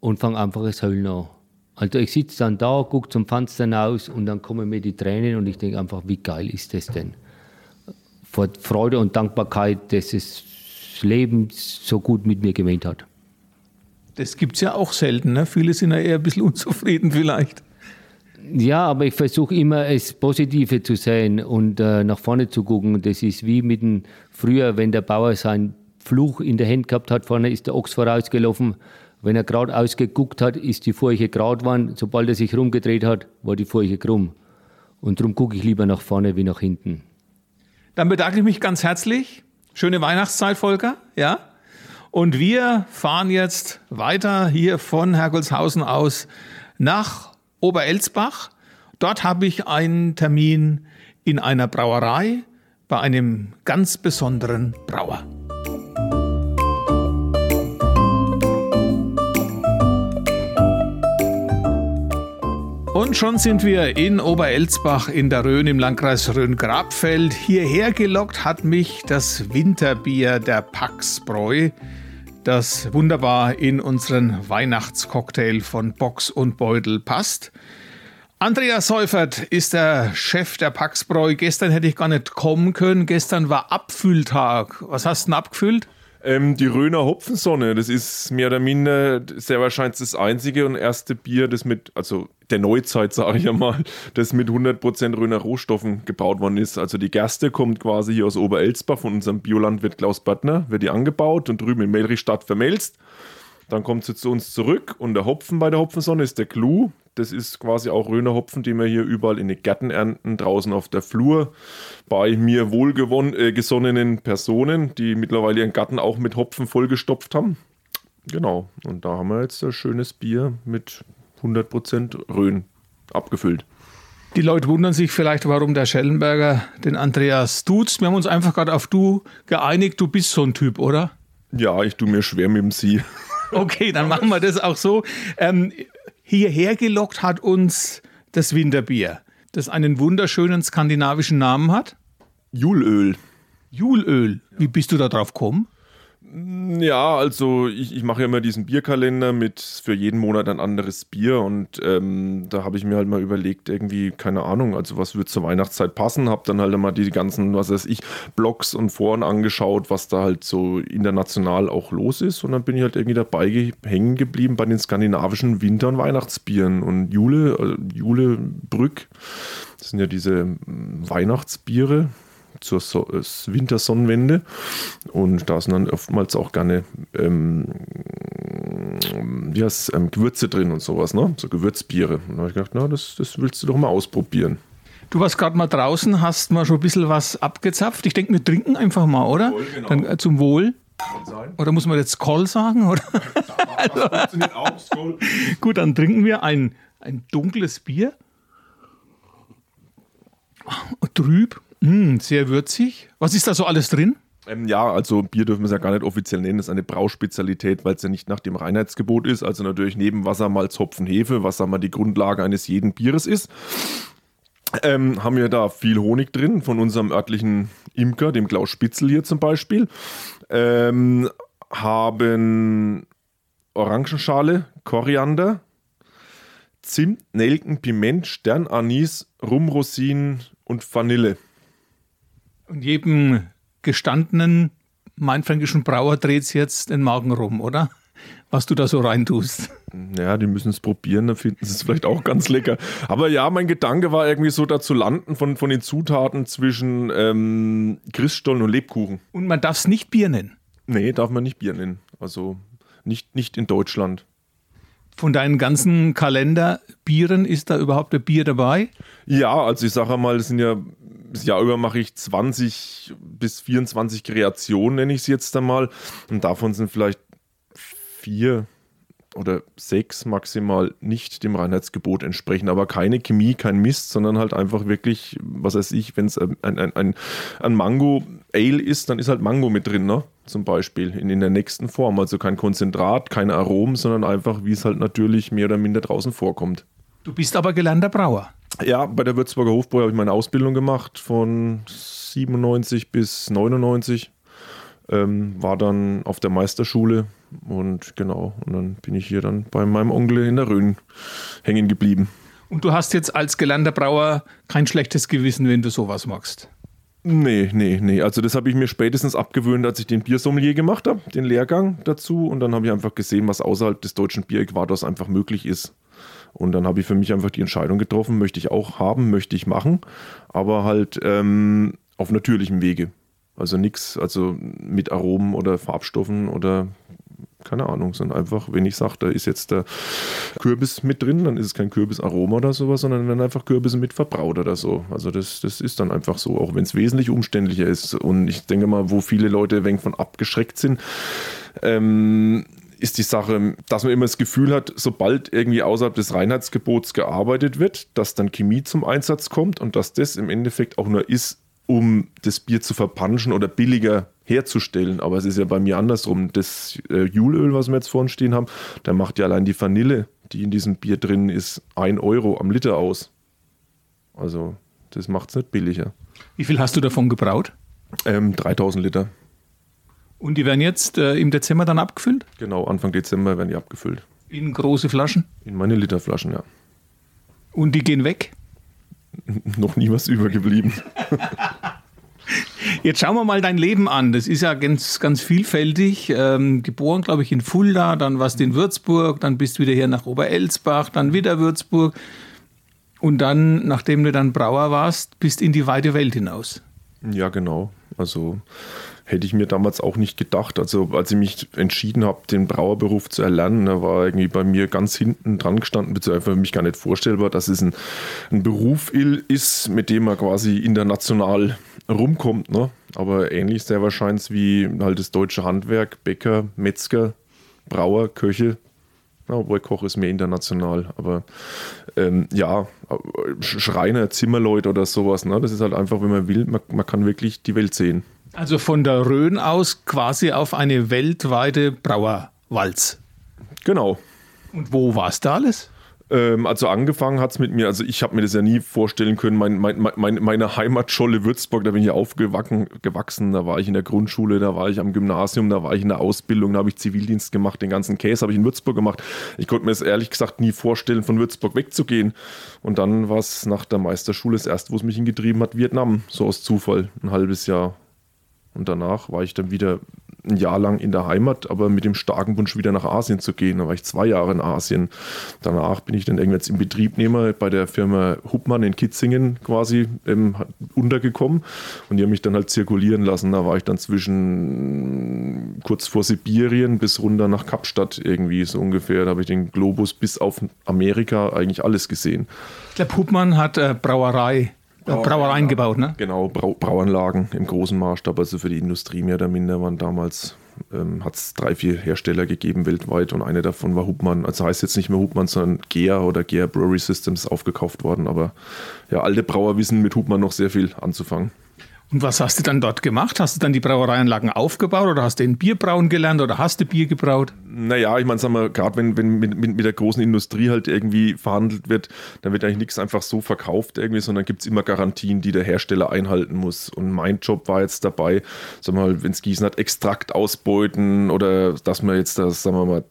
und fange einfach das Heulen an. Also ich sitze dann da, gucke zum Fenster hinaus und dann kommen mir die Tränen und ich denke einfach, wie geil ist das denn? Vor Freude und Dankbarkeit, dass das Leben so gut mit mir gemeint hat. Das gibt es ja auch selten. Ne? Viele sind ja eher ein bisschen unzufrieden vielleicht. Ja, aber ich versuche immer, es Positive zu sehen und äh, nach vorne zu gucken. Das ist wie mit dem früher, wenn der Bauer seinen Fluch in der Hand gehabt hat, vorne ist der Ochs vorausgelaufen. Wenn er gerade ausgeguckt hat, ist die Furche gerade geworden. Sobald er sich rumgedreht hat, war die Furche krumm. Und darum gucke ich lieber nach vorne wie nach hinten. Dann bedanke ich mich ganz herzlich. Schöne Weihnachtszeit, Volker. Ja. Und wir fahren jetzt weiter hier von Herkulshausen aus nach Oberelsbach. Dort habe ich einen Termin in einer Brauerei bei einem ganz besonderen Brauer. Und schon sind wir in Oberelsbach in der Rhön im Landkreis Rhön-Grabfeld. Hierher gelockt hat mich das Winterbier der Paxbräu, das wunderbar in unseren Weihnachtscocktail von Box und Beutel passt. Andreas Seufert ist der Chef der Paxbräu. Gestern hätte ich gar nicht kommen können. Gestern war Abfülltag. Was hast du denn abgefüllt? Ähm, die Röner Hopfensonne, das ist mehr oder minder sehr wahrscheinlich das einzige und erste Bier, das mit, also der Neuzeit, sage ich ja mal, das mit 100% Röner Rohstoffen gebaut worden ist. Also die Gerste kommt quasi hier aus Oberelsbach von unserem Biolandwirt Klaus Böttner, wird die angebaut und drüben in Melrichstadt vermelzt. Dann kommt sie zu uns zurück und der Hopfen bei der Hopfensonne ist der Clou. Das ist quasi auch Röner Hopfen, den wir hier überall in den Gärten ernten, draußen auf der Flur, bei mir wohlgesonnenen äh, Personen, die mittlerweile ihren Garten auch mit Hopfen vollgestopft haben. Genau, und da haben wir jetzt ein schönes Bier mit 100% Rhön abgefüllt. Die Leute wundern sich vielleicht, warum der Schellenberger den Andreas duzt. Wir haben uns einfach gerade auf du geeinigt. Du bist so ein Typ, oder? Ja, ich tue mir schwer mit dem Sie. Okay, dann machen wir das auch so. Ähm, hierher gelockt hat uns das Winterbier, das einen wunderschönen skandinavischen Namen hat. Julöl. Julöl. Wie bist du da drauf gekommen? Ja, also ich, ich mache ja immer diesen Bierkalender mit für jeden Monat ein anderes Bier und ähm, da habe ich mir halt mal überlegt, irgendwie, keine Ahnung, also was wird zur Weihnachtszeit passen, habe dann halt mal die ganzen, was weiß ich, Blogs und Foren angeschaut, was da halt so international auch los ist. Und dann bin ich halt irgendwie dabei ge hängen geblieben bei den skandinavischen Winter- und Weihnachtsbieren. Und Jule, äh, Jule Brück, das sind ja diese hm, Weihnachtsbiere, zur so äh, Wintersonnenwende. Und da sind dann oftmals auch gerne ähm, wie heißt, ähm, Gewürze drin und sowas, ne? So Gewürzbiere. Und da habe ich gedacht, na, das, das willst du doch mal ausprobieren. Du warst gerade mal draußen, hast mal schon ein bisschen was abgezapft. Ich denke, wir trinken einfach mal, oder? Wohl, genau. Dann, äh, zum Wohl. Oder muss man jetzt Skoll sagen? Oder? also, auch, Gut, dann trinken wir ein, ein dunkles Bier. Trüb Mm, sehr würzig. Was ist da so alles drin? Ähm, ja, also Bier dürfen wir es ja gar nicht offiziell nennen. Das ist eine Brauspezialität, weil es ja nicht nach dem Reinheitsgebot ist. Also natürlich neben Wasser, Malz, Hopfen, Hefe, was sagen wir die Grundlage eines jeden Bieres ist. Ähm, haben wir da viel Honig drin von unserem örtlichen Imker, dem Klaus Spitzel hier zum Beispiel. Ähm, haben Orangenschale, Koriander, Zimt, Nelken, Piment, Sternanis, Rumrosinen und Vanille. Und jedem gestandenen mainfränkischen Brauer dreht es jetzt den Magen rum, oder? Was du da so reintust. Ja, die müssen es probieren, dann finden sie es vielleicht auch ganz lecker. Aber ja, mein Gedanke war irgendwie so, da zu landen von, von den Zutaten zwischen ähm, Christstollen und Lebkuchen. Und man darf es nicht Bier nennen? Nee, darf man nicht Bier nennen. Also nicht, nicht in Deutschland. Von deinen ganzen Kalenderbieren ist da überhaupt ein Bier dabei? Ja, also ich sage mal, es sind ja das Jahr über mache ich 20 bis 24 Kreationen, nenne ich es jetzt einmal. Und davon sind vielleicht vier oder sechs maximal nicht dem Reinheitsgebot entsprechen. Aber keine Chemie, kein Mist, sondern halt einfach wirklich, was weiß ich, wenn es ein, ein, ein, ein Mango-Ale ist, dann ist halt Mango mit drin, ne? Zum Beispiel in, in der nächsten Form. Also kein Konzentrat, keine Aromen, sondern einfach, wie es halt natürlich mehr oder minder draußen vorkommt. Du bist aber gelernter Brauer. Ja, bei der Würzburger Hofbräu habe ich meine Ausbildung gemacht von 97 bis 99. Ähm, war dann auf der Meisterschule Und genau, und dann bin ich hier dann bei meinem Onkel in der Rhön hängen geblieben. Und du hast jetzt als gelernter Brauer kein schlechtes Gewissen, wenn du sowas machst? Nee, nee, nee. Also das habe ich mir spätestens abgewöhnt, als ich den Biersommelier gemacht habe, den Lehrgang dazu. Und dann habe ich einfach gesehen, was außerhalb des deutschen Bieräquators einfach möglich ist. Und dann habe ich für mich einfach die Entscheidung getroffen, möchte ich auch haben, möchte ich machen, aber halt ähm, auf natürlichem Wege. Also nichts, also mit Aromen oder Farbstoffen oder keine Ahnung, sondern einfach, wenn ich sage, da ist jetzt der Kürbis mit drin, dann ist es kein Kürbisaroma oder sowas, sondern werden einfach Kürbisse mit verbraut oder so. Also das, das ist dann einfach so, auch wenn es wesentlich umständlicher ist. Und ich denke mal, wo viele Leute ein wenig von abgeschreckt sind, ähm, ist die Sache, dass man immer das Gefühl hat, sobald irgendwie außerhalb des Reinheitsgebots gearbeitet wird, dass dann Chemie zum Einsatz kommt und dass das im Endeffekt auch nur ist, um das Bier zu verpanschen oder billiger herzustellen. Aber es ist ja bei mir andersrum. Das äh, Julöl, was wir jetzt vorhin stehen haben, da macht ja allein die Vanille, die in diesem Bier drin ist, 1 Euro am Liter aus. Also das macht es nicht billiger. Wie viel hast du davon gebraut? Ähm, 3000 Liter. Und die werden jetzt äh, im Dezember dann abgefüllt? Genau, Anfang Dezember werden die abgefüllt. In große Flaschen? In meine Literflaschen, ja. Und die gehen weg? Noch nie was übergeblieben. Jetzt schauen wir mal dein Leben an. Das ist ja ganz, ganz vielfältig. Ähm, geboren, glaube ich, in Fulda, dann warst du in Würzburg, dann bist du wieder hier nach Oberelsbach, dann wieder Würzburg. Und dann, nachdem du dann Brauer warst, bist in die weite Welt hinaus. Ja, genau. Also hätte ich mir damals auch nicht gedacht. Also als ich mich entschieden habe, den Brauerberuf zu erlernen, da war irgendwie bei mir ganz hinten dran gestanden, beziehungsweise für mich gar nicht vorstellbar, dass es ein, ein Beruf ist, mit dem man quasi international rumkommt. Ne? Aber ähnlich sehr wahrscheinlich wie halt das deutsche Handwerk, Bäcker, Metzger, Brauer, Köche. Obwohl Koch ist mehr international, aber ähm, ja, Schreiner, Zimmerleute oder sowas, ne? das ist halt einfach, wenn man will, man, man kann wirklich die Welt sehen. Also von der Rhön aus quasi auf eine weltweite Brauerwalz. Genau. Und wo warst du alles? Ähm, also angefangen hat es mit mir, also ich habe mir das ja nie vorstellen können, mein, mein, mein, meine Heimatscholle Würzburg, da bin ich aufgewachsen, da war ich in der Grundschule, da war ich am Gymnasium, da war ich in der Ausbildung, da habe ich Zivildienst gemacht, den ganzen Case habe ich in Würzburg gemacht. Ich konnte mir das ehrlich gesagt nie vorstellen, von Würzburg wegzugehen. Und dann war es nach der Meisterschule das erste, wo es mich hingetrieben hat, Vietnam, so aus Zufall, ein halbes Jahr. Und danach war ich dann wieder ein Jahr lang in der Heimat, aber mit dem starken Wunsch wieder nach Asien zu gehen. Da war ich zwei Jahre in Asien. Danach bin ich dann irgendwann im Betriebnehmer bei der Firma Hubmann in Kitzingen quasi ähm, untergekommen und die haben mich dann halt zirkulieren lassen. Da war ich dann zwischen kurz vor Sibirien bis runter nach Kapstadt irgendwie so ungefähr. Da habe ich den Globus bis auf Amerika eigentlich alles gesehen. Ich glaube, Hubmann hat äh, Brauerei Brauereien gebaut, ne? Genau, Brau Brauanlagen im großen Maßstab, also für die Industrie mehr oder minder waren damals, ähm, hat es drei, vier Hersteller gegeben weltweit und eine davon war Hubmann. Also heißt jetzt nicht mehr Hubmann, sondern GEA oder GEA Brewery Systems aufgekauft worden, aber ja, alte Brauer wissen mit Hubmann noch sehr viel anzufangen. Und was hast du dann dort gemacht? Hast du dann die Brauereianlagen aufgebaut oder hast du ein Bierbrauen gelernt oder hast du Bier gebraut? Naja, ich meine, sagen wir, gerade wenn, wenn mit, mit, mit, der großen Industrie halt irgendwie verhandelt wird, dann wird eigentlich nichts einfach so verkauft irgendwie, sondern gibt es immer Garantien, die der Hersteller einhalten muss. Und mein Job war jetzt dabei, sagen wir mal, wenn es Gießen hat, Extrakt ausbeuten oder dass man jetzt das, sagen wir mal,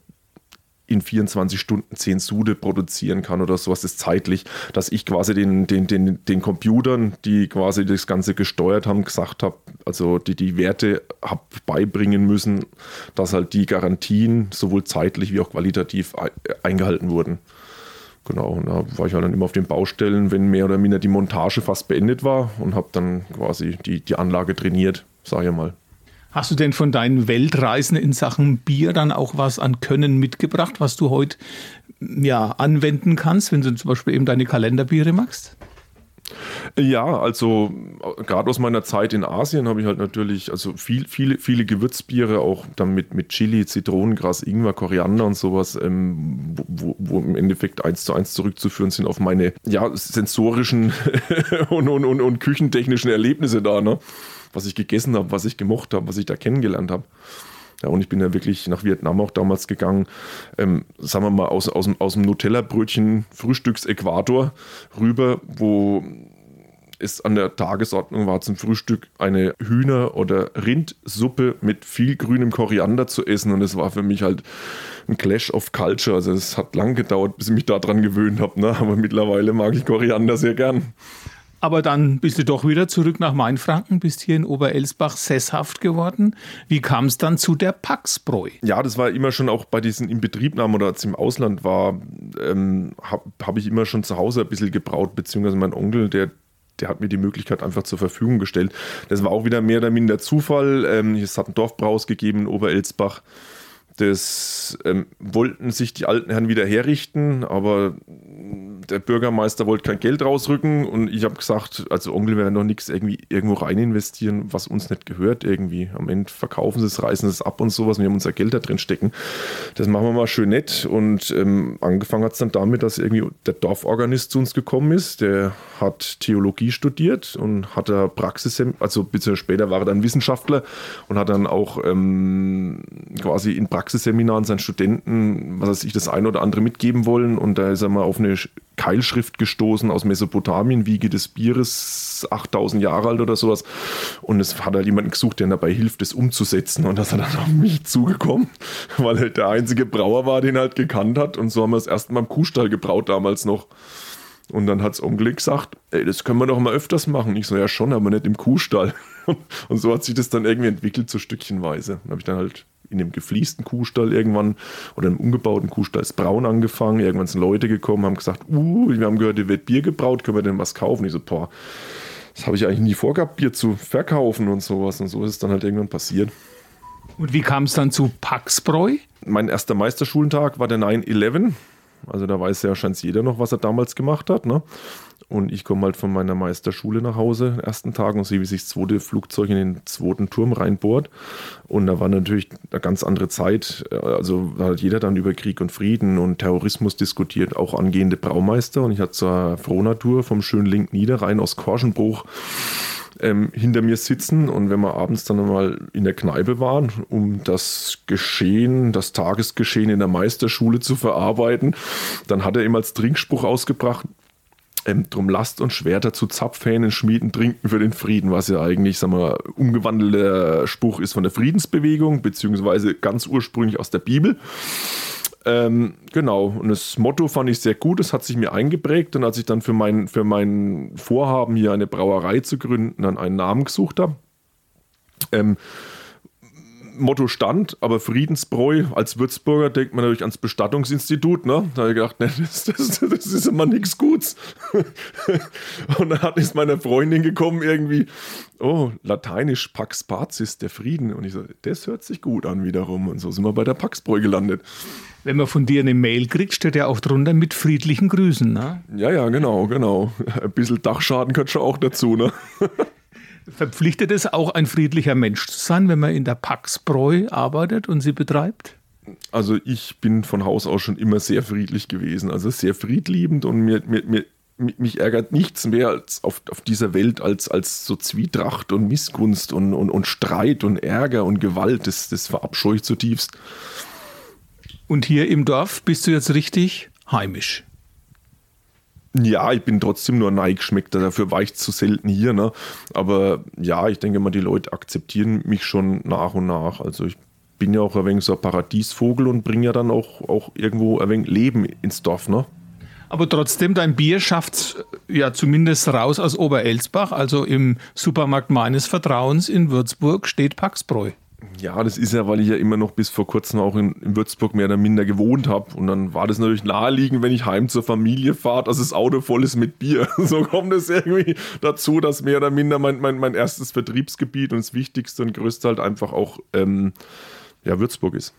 in 24 Stunden 10 Sude produzieren kann oder sowas ist zeitlich, dass ich quasi den, den, den, den Computern, die quasi das Ganze gesteuert haben, gesagt habe, also die die Werte habe beibringen müssen, dass halt die Garantien sowohl zeitlich wie auch qualitativ eingehalten wurden. Genau, und da war ich halt dann immer auf den Baustellen, wenn mehr oder minder die Montage fast beendet war und habe dann quasi die, die Anlage trainiert, sage ich mal. Hast du denn von deinen Weltreisen in Sachen Bier dann auch was an Können mitgebracht, was du heute ja, anwenden kannst, wenn du zum Beispiel eben deine Kalenderbiere machst? Ja, also gerade aus meiner Zeit in Asien habe ich halt natürlich also viel, viele, viele Gewürzbiere, auch dann mit, mit Chili, Zitronengras, Ingwer, Koriander und sowas, ähm, wo, wo, im Endeffekt eins zu eins zurückzuführen sind auf meine ja, sensorischen und, und, und, und küchentechnischen Erlebnisse da. Ne? Was ich gegessen habe, was ich gemocht habe, was ich da kennengelernt habe. Ja, und ich bin ja wirklich nach Vietnam auch damals gegangen, ähm, sagen wir mal, aus, aus, aus dem Nutella-Brötchen Frühstücksäquator rüber, wo es an der Tagesordnung war, zum Frühstück eine Hühner- oder Rindsuppe mit viel grünem Koriander zu essen. Und es war für mich halt ein Clash of Culture. Also es hat lang gedauert, bis ich mich daran gewöhnt habe. Ne? Aber mittlerweile mag ich Koriander sehr gern. Aber dann bist du doch wieder zurück nach Mainfranken, bist hier in Oberelsbach sesshaft geworden. Wie kam es dann zu der Paxbräu? Ja, das war immer schon auch bei diesen Inbetriebnahmen oder als ich im Ausland war, ähm, habe hab ich immer schon zu Hause ein bisschen gebraut, beziehungsweise mein Onkel, der der hat mir die Möglichkeit einfach zur Verfügung gestellt. Das war auch wieder mehr oder minder Zufall. Ähm, es hat ein Dorfbraus gegeben in Oberelsbach. Das ähm, wollten sich die alten Herren wieder herrichten, aber der Bürgermeister wollte kein Geld rausrücken und ich habe gesagt, also Onkel werden noch nichts irgendwie irgendwo rein investieren, was uns nicht gehört irgendwie. Am Ende verkaufen sie es, reißen es ab und sowas wir haben unser Geld da drin stecken. Das machen wir mal schön nett und ähm, angefangen hat es dann damit, dass irgendwie der Dorforganist zu uns gekommen ist. Der hat Theologie studiert und hat da Praxis, also beziehungsweise später war er dann Wissenschaftler und hat dann auch ähm, quasi in Praxisseminaren seinen Studenten, was weiß ich, das eine oder andere mitgeben wollen und da ist er mal auf eine Keilschrift gestoßen aus Mesopotamien, Wiege des Bieres, 8000 Jahre alt oder sowas. Und es hat halt jemanden gesucht, der dabei hilft, das umzusetzen. Und das hat dann auf mich zugekommen, weil er halt der einzige Brauer war, den er halt gekannt hat. Und so haben wir es erst mal im Kuhstall gebraut damals noch. Und dann hat das Onkel gesagt, ey, das können wir doch mal öfters machen. Ich so, ja schon, aber nicht im Kuhstall. Und so hat sich das dann irgendwie entwickelt, so stückchenweise. Dann habe ich dann halt in dem gefliesten Kuhstall irgendwann oder im umgebauten Kuhstall ist braun angefangen. Irgendwann sind Leute gekommen, haben gesagt, uh, wir haben gehört, hier wird Bier gebraut, können wir denn was kaufen? Ich so, boah, das habe ich eigentlich nie vorgehabt, Bier zu verkaufen und sowas. Und so ist es dann halt irgendwann passiert. Und wie kam es dann zu Paxbräu? Mein erster Meisterschulentag war der 9-11. Also da weiß ja scheint jeder noch, was er damals gemacht hat. Ne? Und ich komme halt von meiner Meisterschule nach Hause, den ersten Tag, und sehe, wie sich das zweite Flugzeug in den zweiten Turm reinbohrt. Und da war natürlich eine ganz andere Zeit. Also hat jeder dann über Krieg und Frieden und Terrorismus diskutiert, auch angehende Braumeister. Und ich hatte zur Frohnatur vom schönen Link Niederrhein aus Korschenbruch ähm, hinter mir sitzen und wenn wir abends dann mal in der Kneipe waren, um das Geschehen, das Tagesgeschehen in der Meisterschule zu verarbeiten, dann hat er ihm als Trinkspruch ausgebracht, ähm, drum lasst uns Schwerter zu Zapfhähnen schmieden, trinken für den Frieden, was ja eigentlich, sagen wir, umgewandelter Spruch ist von der Friedensbewegung, beziehungsweise ganz ursprünglich aus der Bibel. Ähm, genau, und das Motto fand ich sehr gut, es hat sich mir eingeprägt. Und als ich dann für mein, für mein Vorhaben, hier eine Brauerei zu gründen, dann einen Namen gesucht habe, ähm, Motto stand, aber Friedensbräu als Würzburger denkt man natürlich ans Bestattungsinstitut. Ne? Da habe ich gedacht, ne, das, das, das, ist immer nichts Gutes. und dann ist meine Freundin gekommen irgendwie, oh, lateinisch Pax Pazis, der Frieden. Und ich so, das hört sich gut an wiederum. Und so sind wir bei der Paxbräu gelandet. Wenn man von dir eine Mail kriegt, steht ja auch drunter mit friedlichen Grüßen. Ne? Ja, ja, genau, genau. Ein bisschen Dachschaden gehört schon auch dazu. Ne? Verpflichtet es auch ein friedlicher Mensch zu sein, wenn man in der Paxbräu arbeitet und sie betreibt? Also ich bin von Haus aus schon immer sehr friedlich gewesen, also sehr friedliebend und mir, mir, mir mich ärgert nichts mehr als auf, auf dieser Welt als, als so Zwietracht und Missgunst und, und, und Streit und Ärger und Gewalt. Das, das verabscheue ich zutiefst. Und hier im Dorf bist du jetzt richtig heimisch. Ja, ich bin trotzdem nur neigeschmeckt, dafür war ich zu selten hier. Ne? Aber ja, ich denke mal, die Leute akzeptieren mich schon nach und nach. Also ich bin ja auch ein wenig so ein Paradiesvogel und bringe ja dann auch, auch irgendwo ein wenig Leben ins Dorf. Ne? Aber trotzdem, dein Bier schafft ja zumindest raus aus Oberelsbach, also im Supermarkt meines Vertrauens in Würzburg steht Paxbräu. Ja, das ist ja, weil ich ja immer noch bis vor kurzem auch in, in Würzburg mehr oder minder gewohnt habe. Und dann war das natürlich naheliegend, wenn ich heim zur Familie fahre, dass das Auto voll ist mit Bier. So kommt es irgendwie dazu, dass mehr oder minder mein, mein, mein erstes Vertriebsgebiet und das Wichtigste und Größte halt einfach auch ähm, ja, Würzburg ist.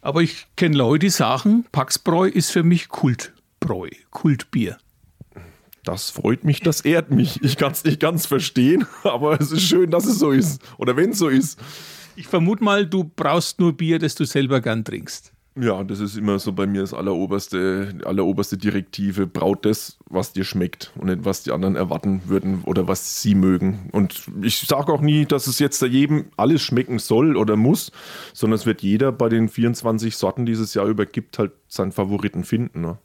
Aber ich kenne Leute, die sagen, Paxbräu ist für mich Kultbräu, Kultbier. Das freut mich, das ehrt mich. Ich kann es nicht ganz verstehen, aber es ist schön, dass es so ist. Oder wenn es so ist. Ich vermute mal, du brauchst nur Bier, das du selber gern trinkst. Ja, das ist immer so bei mir das alleroberste, alleroberste Direktive. Braut das, was dir schmeckt und nicht, was die anderen erwarten würden oder was sie mögen. Und ich sage auch nie, dass es jetzt jedem alles schmecken soll oder muss, sondern es wird jeder bei den 24 Sorten dieses Jahr über gibt halt seinen Favoriten finden. Ne?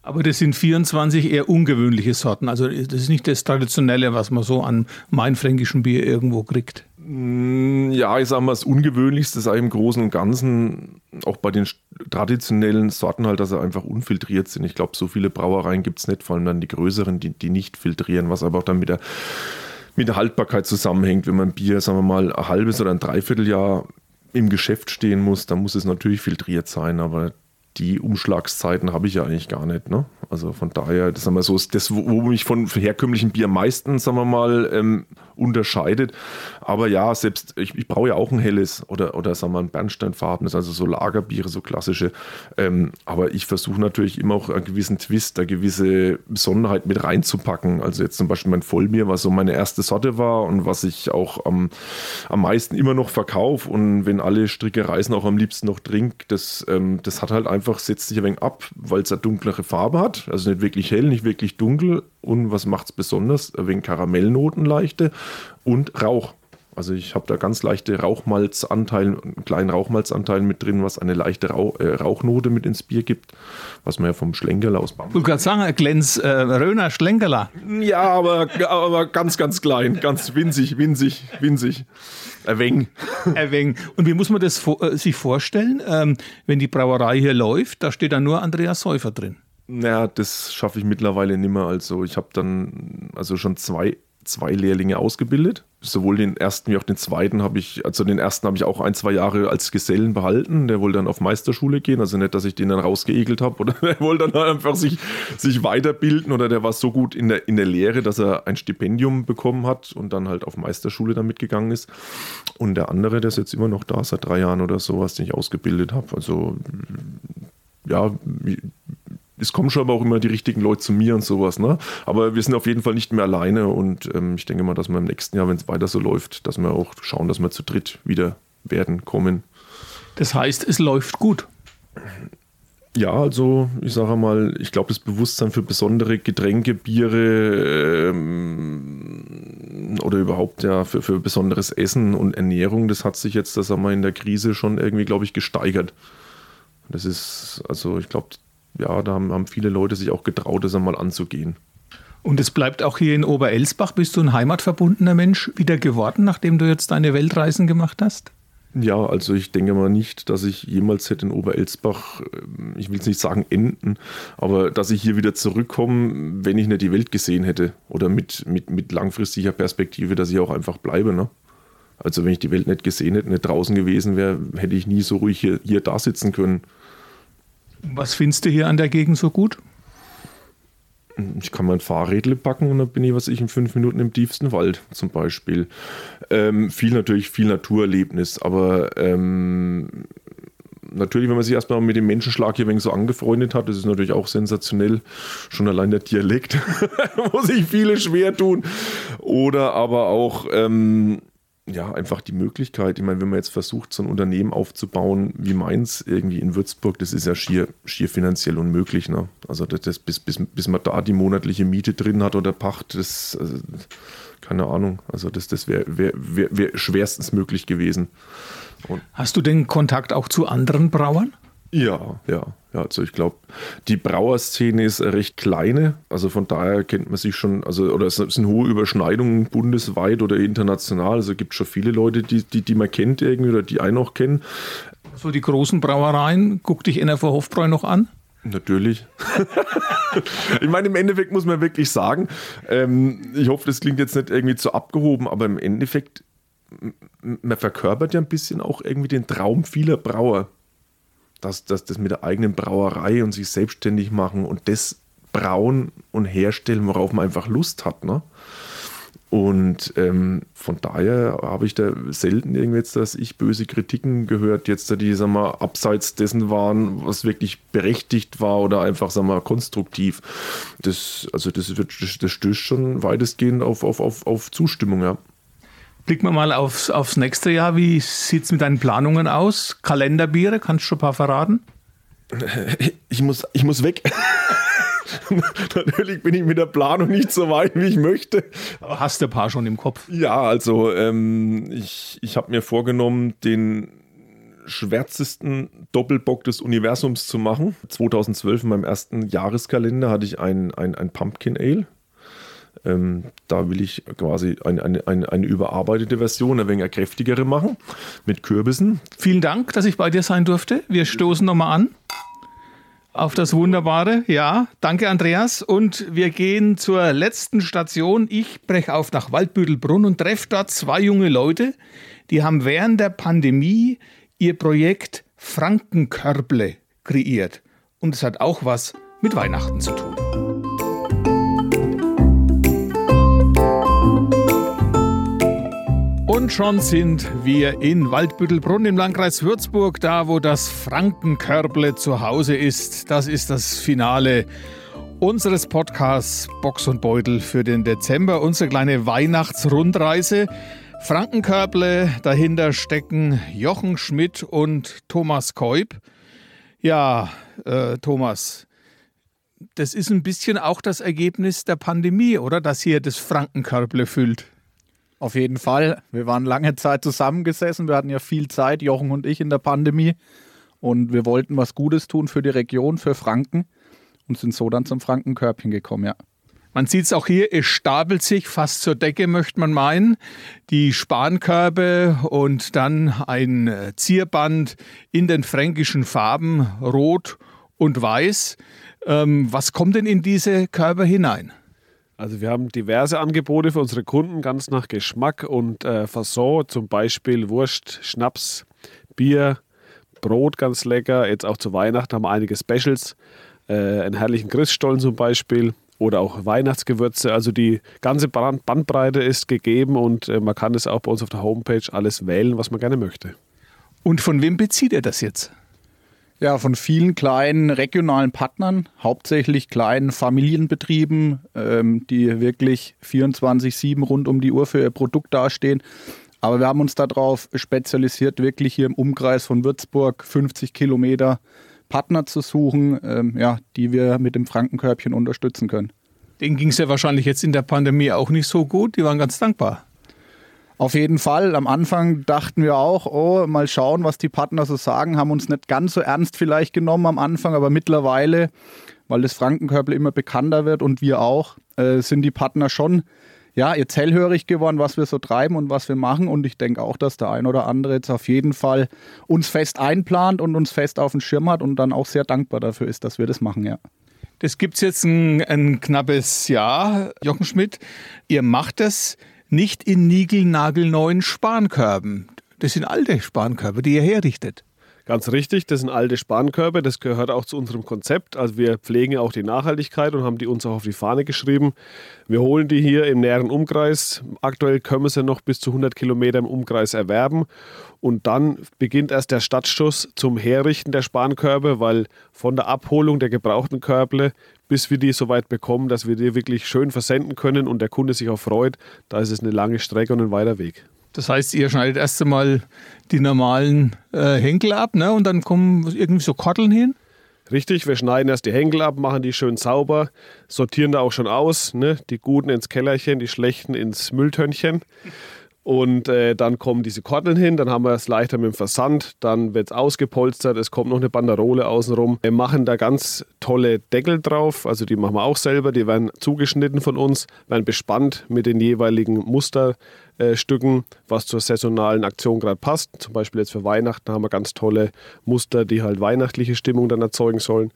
Aber das sind 24 eher ungewöhnliche Sorten. Also das ist nicht das Traditionelle, was man so an mainfränkischen Bier irgendwo kriegt. Mm, ja, ich sag mal, das Ungewöhnlichste ist im Großen und Ganzen, auch bei den traditionellen Sorten halt, dass sie einfach unfiltriert sind. Ich glaube, so viele Brauereien gibt es nicht, vor allem dann die größeren, die, die nicht filtrieren, was aber auch dann mit der, mit der Haltbarkeit zusammenhängt. Wenn man Bier, sagen wir mal, ein halbes oder ein Dreivierteljahr im Geschäft stehen muss, dann muss es natürlich filtriert sein, aber die Umschlagszeiten habe ich ja eigentlich gar nicht. Ne? Also von daher, das, sagen so, ist das, wo mich von herkömmlichen Bier meistens, sagen wir mal, ähm, unterscheidet. Aber ja, selbst ich, ich brauche ja auch ein helles oder, oder sagen wir ein Bernsteinfarbenes, also so Lagerbiere, so klassische. Ähm, aber ich versuche natürlich immer auch einen gewissen Twist, eine gewisse Besonderheit mit reinzupacken. Also jetzt zum Beispiel mein Vollbier, was so meine erste Sorte war und was ich auch am, am meisten immer noch verkaufe und wenn alle Stricke reißen, auch am liebsten noch trinke, das, ähm, das hat halt einfach, setzt sich ein wenig ab, weil es eine dunklere Farbe hat. Also nicht wirklich hell, nicht wirklich dunkel. Und was macht es besonders? Ein wenig Karamellnoten leichte und Rauch. Also ich habe da ganz leichte Rauchmalzanteile, einen kleinen Rauchmalzanteil mit drin, was eine leichte Rauch, äh, Rauchnote mit ins Bier gibt, was man ja vom Schlenkerler aus Bamberg. Du kannst sagen, Glenz äh, Röner Schlenkerler. Ja, aber, aber ganz, ganz klein, ganz winzig, winzig, winzig. Erweng. Erweng. Und wie muss man das äh, sich vorstellen, ähm, wenn die Brauerei hier läuft, da steht dann nur Andreas Säufer drin? Naja, das schaffe ich mittlerweile nicht mehr. Also ich habe dann also schon zwei zwei Lehrlinge ausgebildet. Sowohl den ersten wie auch den zweiten habe ich, also den ersten habe ich auch ein, zwei Jahre als Gesellen behalten. Der wollte dann auf Meisterschule gehen. Also nicht, dass ich den dann rausgeegelt habe oder der wollte dann einfach sich, sich weiterbilden oder der war so gut in der, in der Lehre, dass er ein Stipendium bekommen hat und dann halt auf Meisterschule dann mitgegangen ist. Und der andere, der ist jetzt immer noch da, seit drei Jahren oder sowas, den ich ausgebildet habe. Also ja, es kommen schon aber auch immer die richtigen Leute zu mir und sowas. Ne? Aber wir sind auf jeden Fall nicht mehr alleine und ähm, ich denke mal, dass wir im nächsten Jahr, wenn es weiter so läuft, dass wir auch schauen, dass wir zu dritt wieder werden, kommen. Das heißt, es läuft gut. Ja, also ich sage mal, ich glaube, das Bewusstsein für besondere Getränke, Biere ähm, oder überhaupt ja für, für besonderes Essen und Ernährung, das hat sich jetzt, das haben wir in der Krise schon irgendwie, glaube ich, gesteigert. Das ist, also ich glaube, ja, da haben, haben viele Leute sich auch getraut, das einmal anzugehen. Und es bleibt auch hier in Oberelsbach. Bist du ein heimatverbundener Mensch wieder geworden, nachdem du jetzt deine Weltreisen gemacht hast? Ja, also ich denke mal nicht, dass ich jemals hätte in Oberelsbach, ähm, ich will es nicht sagen enden, aber dass ich hier wieder zurückkomme, wenn ich nicht die Welt gesehen hätte oder mit, mit, mit langfristiger Perspektive, dass ich auch einfach bleibe. Ne? Also wenn ich die Welt nicht gesehen hätte, nicht draußen gewesen wäre, hätte ich nie so ruhig hier, hier da sitzen können. Was findest du hier an der Gegend so gut? Ich kann mein Fahrrädle packen und dann bin ich, was ich, in fünf Minuten im tiefsten Wald zum Beispiel. Ähm, viel natürlich, viel Naturerlebnis, aber ähm, natürlich, wenn man sich erstmal mit dem Menschenschlag hier ein wenig so angefreundet hat, das ist natürlich auch sensationell. Schon allein der Dialekt, wo sich viele schwer tun. Oder aber auch, ähm, ja, einfach die Möglichkeit, ich meine, wenn man jetzt versucht, so ein Unternehmen aufzubauen wie meins irgendwie in Würzburg, das ist ja schier, schier finanziell unmöglich. Ne? Also das, das, bis, bis, bis man da die monatliche Miete drin hat oder Pacht, das, also, keine Ahnung. Also das, das wäre wär, wär, wär schwerstens möglich gewesen. Und Hast du denn Kontakt auch zu anderen Brauern? Ja, ja. ja also ich glaube, die Brauerszene ist recht kleine. Also von daher kennt man sich schon, also oder es sind hohe Überschneidungen bundesweit oder international. Also es gibt schon viele Leute, die, die, die man kennt irgendwie oder die einen auch kennen. So die großen Brauereien, guck dich NRV Hofbräu noch an? Natürlich. ich meine, im Endeffekt muss man wirklich sagen, ähm, ich hoffe, das klingt jetzt nicht irgendwie zu abgehoben, aber im Endeffekt, man verkörpert ja ein bisschen auch irgendwie den Traum vieler Brauer dass, dass das mit der eigenen Brauerei und sich selbstständig machen und das brauen und herstellen, worauf man einfach Lust hat. Ne? Und ähm, von daher habe ich da selten irgendwie jetzt, dass ich böse Kritiken gehört, jetzt die, sag mal, abseits dessen waren, was wirklich berechtigt war oder einfach, sag mal, konstruktiv. Das, also das wird, das stößt schon weitestgehend auf, auf, auf, auf Zustimmung, ja. Blicken wir mal aufs, aufs nächste Jahr. Wie sieht es mit deinen Planungen aus? Kalenderbiere, kannst du schon ein paar verraten? Ich muss, ich muss weg. Natürlich bin ich mit der Planung nicht so weit, wie ich möchte. Aber hast du ein paar schon im Kopf? Ja, also ähm, ich, ich habe mir vorgenommen, den schwärzesten Doppelbock des Universums zu machen. 2012 in meinem ersten Jahreskalender hatte ich ein, ein, ein Pumpkin Ale. Ähm, da will ich quasi eine, eine, eine, eine überarbeitete Version, ein wenig kräftigere machen, mit Kürbissen. Vielen Dank, dass ich bei dir sein durfte. Wir stoßen nochmal an auf das Wunderbare. Ja, danke Andreas. Und wir gehen zur letzten Station. Ich breche auf nach Waldbüttelbrunn und treffe dort zwei junge Leute, die haben während der Pandemie ihr Projekt Frankenkörble kreiert. Und es hat auch was mit Weihnachten zu tun. Und schon sind wir in Waldbüttelbrunn im Landkreis Würzburg, da wo das Frankenkörble zu Hause ist. Das ist das Finale unseres Podcasts Box und Beutel für den Dezember, unsere kleine Weihnachtsrundreise. Frankenkörble, dahinter stecken Jochen Schmidt und Thomas Keub. Ja, äh, Thomas, das ist ein bisschen auch das Ergebnis der Pandemie, oder? Dass hier das Frankenkörble füllt. Auf jeden Fall. Wir waren lange Zeit zusammengesessen. Wir hatten ja viel Zeit, Jochen und ich, in der Pandemie. Und wir wollten was Gutes tun für die Region, für Franken. Und sind so dann zum Frankenkörbchen gekommen, ja. Man sieht es auch hier, es stapelt sich fast zur Decke, möchte man meinen. Die Spankörbe und dann ein äh, Zierband in den fränkischen Farben, rot und weiß. Ähm, was kommt denn in diese Körbe hinein? Also wir haben diverse Angebote für unsere Kunden, ganz nach Geschmack und äh, Fasson, zum Beispiel Wurst, Schnaps, Bier, Brot ganz lecker. Jetzt auch zu Weihnachten haben wir einige Specials, äh, einen herrlichen Christstollen zum Beispiel oder auch Weihnachtsgewürze. Also die ganze Bandbreite ist gegeben und äh, man kann es auch bei uns auf der Homepage alles wählen, was man gerne möchte. Und von wem bezieht ihr das jetzt? Ja, von vielen kleinen regionalen Partnern, hauptsächlich kleinen Familienbetrieben, ähm, die wirklich 24-7 rund um die Uhr für ihr Produkt dastehen. Aber wir haben uns darauf spezialisiert, wirklich hier im Umkreis von Würzburg 50 Kilometer Partner zu suchen, ähm, ja, die wir mit dem Frankenkörbchen unterstützen können. Denen ging es ja wahrscheinlich jetzt in der Pandemie auch nicht so gut. Die waren ganz dankbar. Auf jeden Fall. Am Anfang dachten wir auch, oh, mal schauen, was die Partner so sagen. Haben uns nicht ganz so ernst vielleicht genommen am Anfang, aber mittlerweile, weil das Frankenkörper immer bekannter wird und wir auch, äh, sind die Partner schon ja, jetzt hellhörig geworden, was wir so treiben und was wir machen. Und ich denke auch, dass der ein oder andere jetzt auf jeden Fall uns fest einplant und uns fest auf dem Schirm hat und dann auch sehr dankbar dafür ist, dass wir das machen, ja. Das gibt es jetzt ein, ein knappes Jahr, Jochen Schmidt. Ihr macht das nicht in niegelnagelneuen Spankörben. Das sind alte Spankörbe, die ihr herrichtet. Ganz richtig, das sind alte Spankörbe, das gehört auch zu unserem Konzept. Also wir pflegen auch die Nachhaltigkeit und haben die uns auch auf die Fahne geschrieben. Wir holen die hier im näheren Umkreis. Aktuell können wir sie noch bis zu 100 Kilometer im Umkreis erwerben. Und dann beginnt erst der Stadtschuss zum Herrichten der Spankörbe, weil von der Abholung der gebrauchten Körble bis wir die so weit bekommen, dass wir die wirklich schön versenden können und der Kunde sich auch freut, da ist es eine lange Strecke und ein weiter Weg. Das heißt, ihr schneidet erst einmal die normalen äh, Henkel ab ne? und dann kommen irgendwie so Kotteln hin? Richtig, wir schneiden erst die Henkel ab, machen die schön sauber, sortieren da auch schon aus, ne? die guten ins Kellerchen, die schlechten ins Mülltönnchen. Und äh, dann kommen diese Kordeln hin, dann haben wir es leichter mit dem Versand, dann wird es ausgepolstert, es kommt noch eine Banderole außenrum. Wir machen da ganz tolle Deckel drauf, also die machen wir auch selber, die werden zugeschnitten von uns, werden bespannt mit den jeweiligen Musterstücken, was zur saisonalen Aktion gerade passt. Zum Beispiel jetzt für Weihnachten haben wir ganz tolle Muster, die halt weihnachtliche Stimmung dann erzeugen sollen.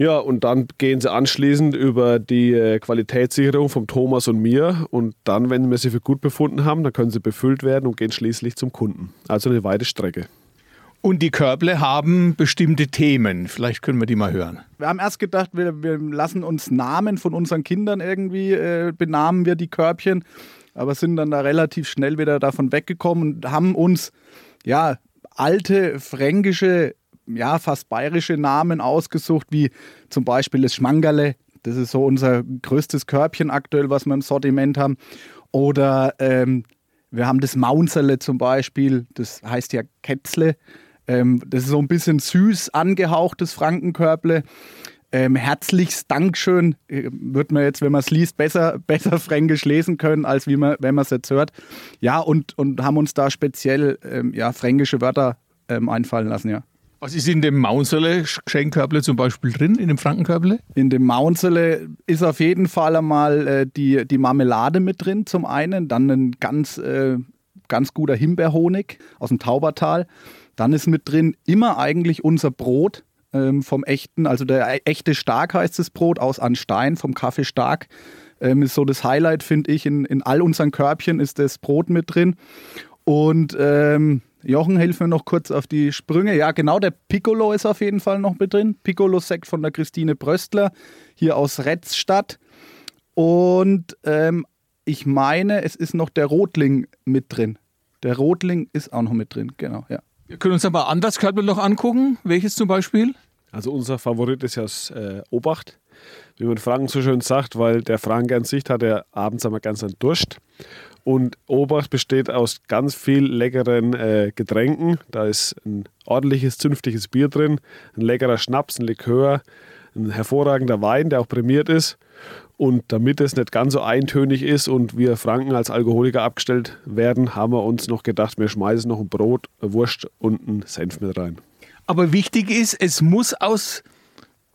Ja, und dann gehen sie anschließend über die äh, Qualitätssicherung vom Thomas und mir. Und dann, wenn wir sie für gut befunden haben, dann können sie befüllt werden und gehen schließlich zum Kunden. Also eine weite Strecke. Und die Körble haben bestimmte Themen. Vielleicht können wir die mal hören. Wir haben erst gedacht, wir, wir lassen uns Namen von unseren Kindern irgendwie, äh, benamen wir die Körbchen. Aber sind dann da relativ schnell wieder davon weggekommen und haben uns, ja, alte fränkische ja, fast bayerische Namen ausgesucht, wie zum Beispiel das Schmangerle. Das ist so unser größtes Körbchen aktuell, was wir im Sortiment haben. Oder ähm, wir haben das Maunzerle zum Beispiel, das heißt ja Kätzle. Ähm, das ist so ein bisschen süß angehauchtes Frankenkörble. Ähm, herzlichst Dankeschön. Äh, wird man jetzt, wenn man es liest, besser, besser fränkisch lesen können, als wie man, wenn man es jetzt hört. Ja, und, und haben uns da speziell ähm, ja, fränkische Wörter ähm, einfallen lassen, ja. Was ist in dem Maunsele Geschenkkörble zum Beispiel drin, in dem Frankenkörble? In dem Maunsele ist auf jeden Fall einmal äh, die, die Marmelade mit drin, zum einen. Dann ein ganz, äh, ganz guter Himbeerhonig aus dem Taubertal. Dann ist mit drin immer eigentlich unser Brot ähm, vom echten, also der e-, echte Stark heißt das Brot aus Anstein, vom Kaffee Stark. Ähm, ist so das Highlight, finde ich. In, in all unseren Körbchen ist das Brot mit drin. Und ähm, Jochen, hilf mir noch kurz auf die Sprünge. Ja, genau, der Piccolo ist auf jeden Fall noch mit drin. Piccolo-Sekt von der Christine Bröstler, hier aus Retzstadt. Und ähm, ich meine, es ist noch der Rotling mit drin. Der Rotling ist auch noch mit drin, genau, ja. Wir können uns aber anders Körper noch angucken. Welches zum Beispiel? Also unser Favorit ist ja das äh, Obacht, wie man Franken so schön sagt, weil der Franke an sich hat ja abends einmal ganz einen Durst. Und Obacht besteht aus ganz viel leckeren äh, Getränken. Da ist ein ordentliches, zünftiges Bier drin, ein leckerer Schnaps, ein Likör, ein hervorragender Wein, der auch prämiert ist. Und damit es nicht ganz so eintönig ist und wir Franken als Alkoholiker abgestellt werden, haben wir uns noch gedacht, wir schmeißen noch ein Brot, eine Wurst und einen Senf mit rein. Aber wichtig ist, es muss aus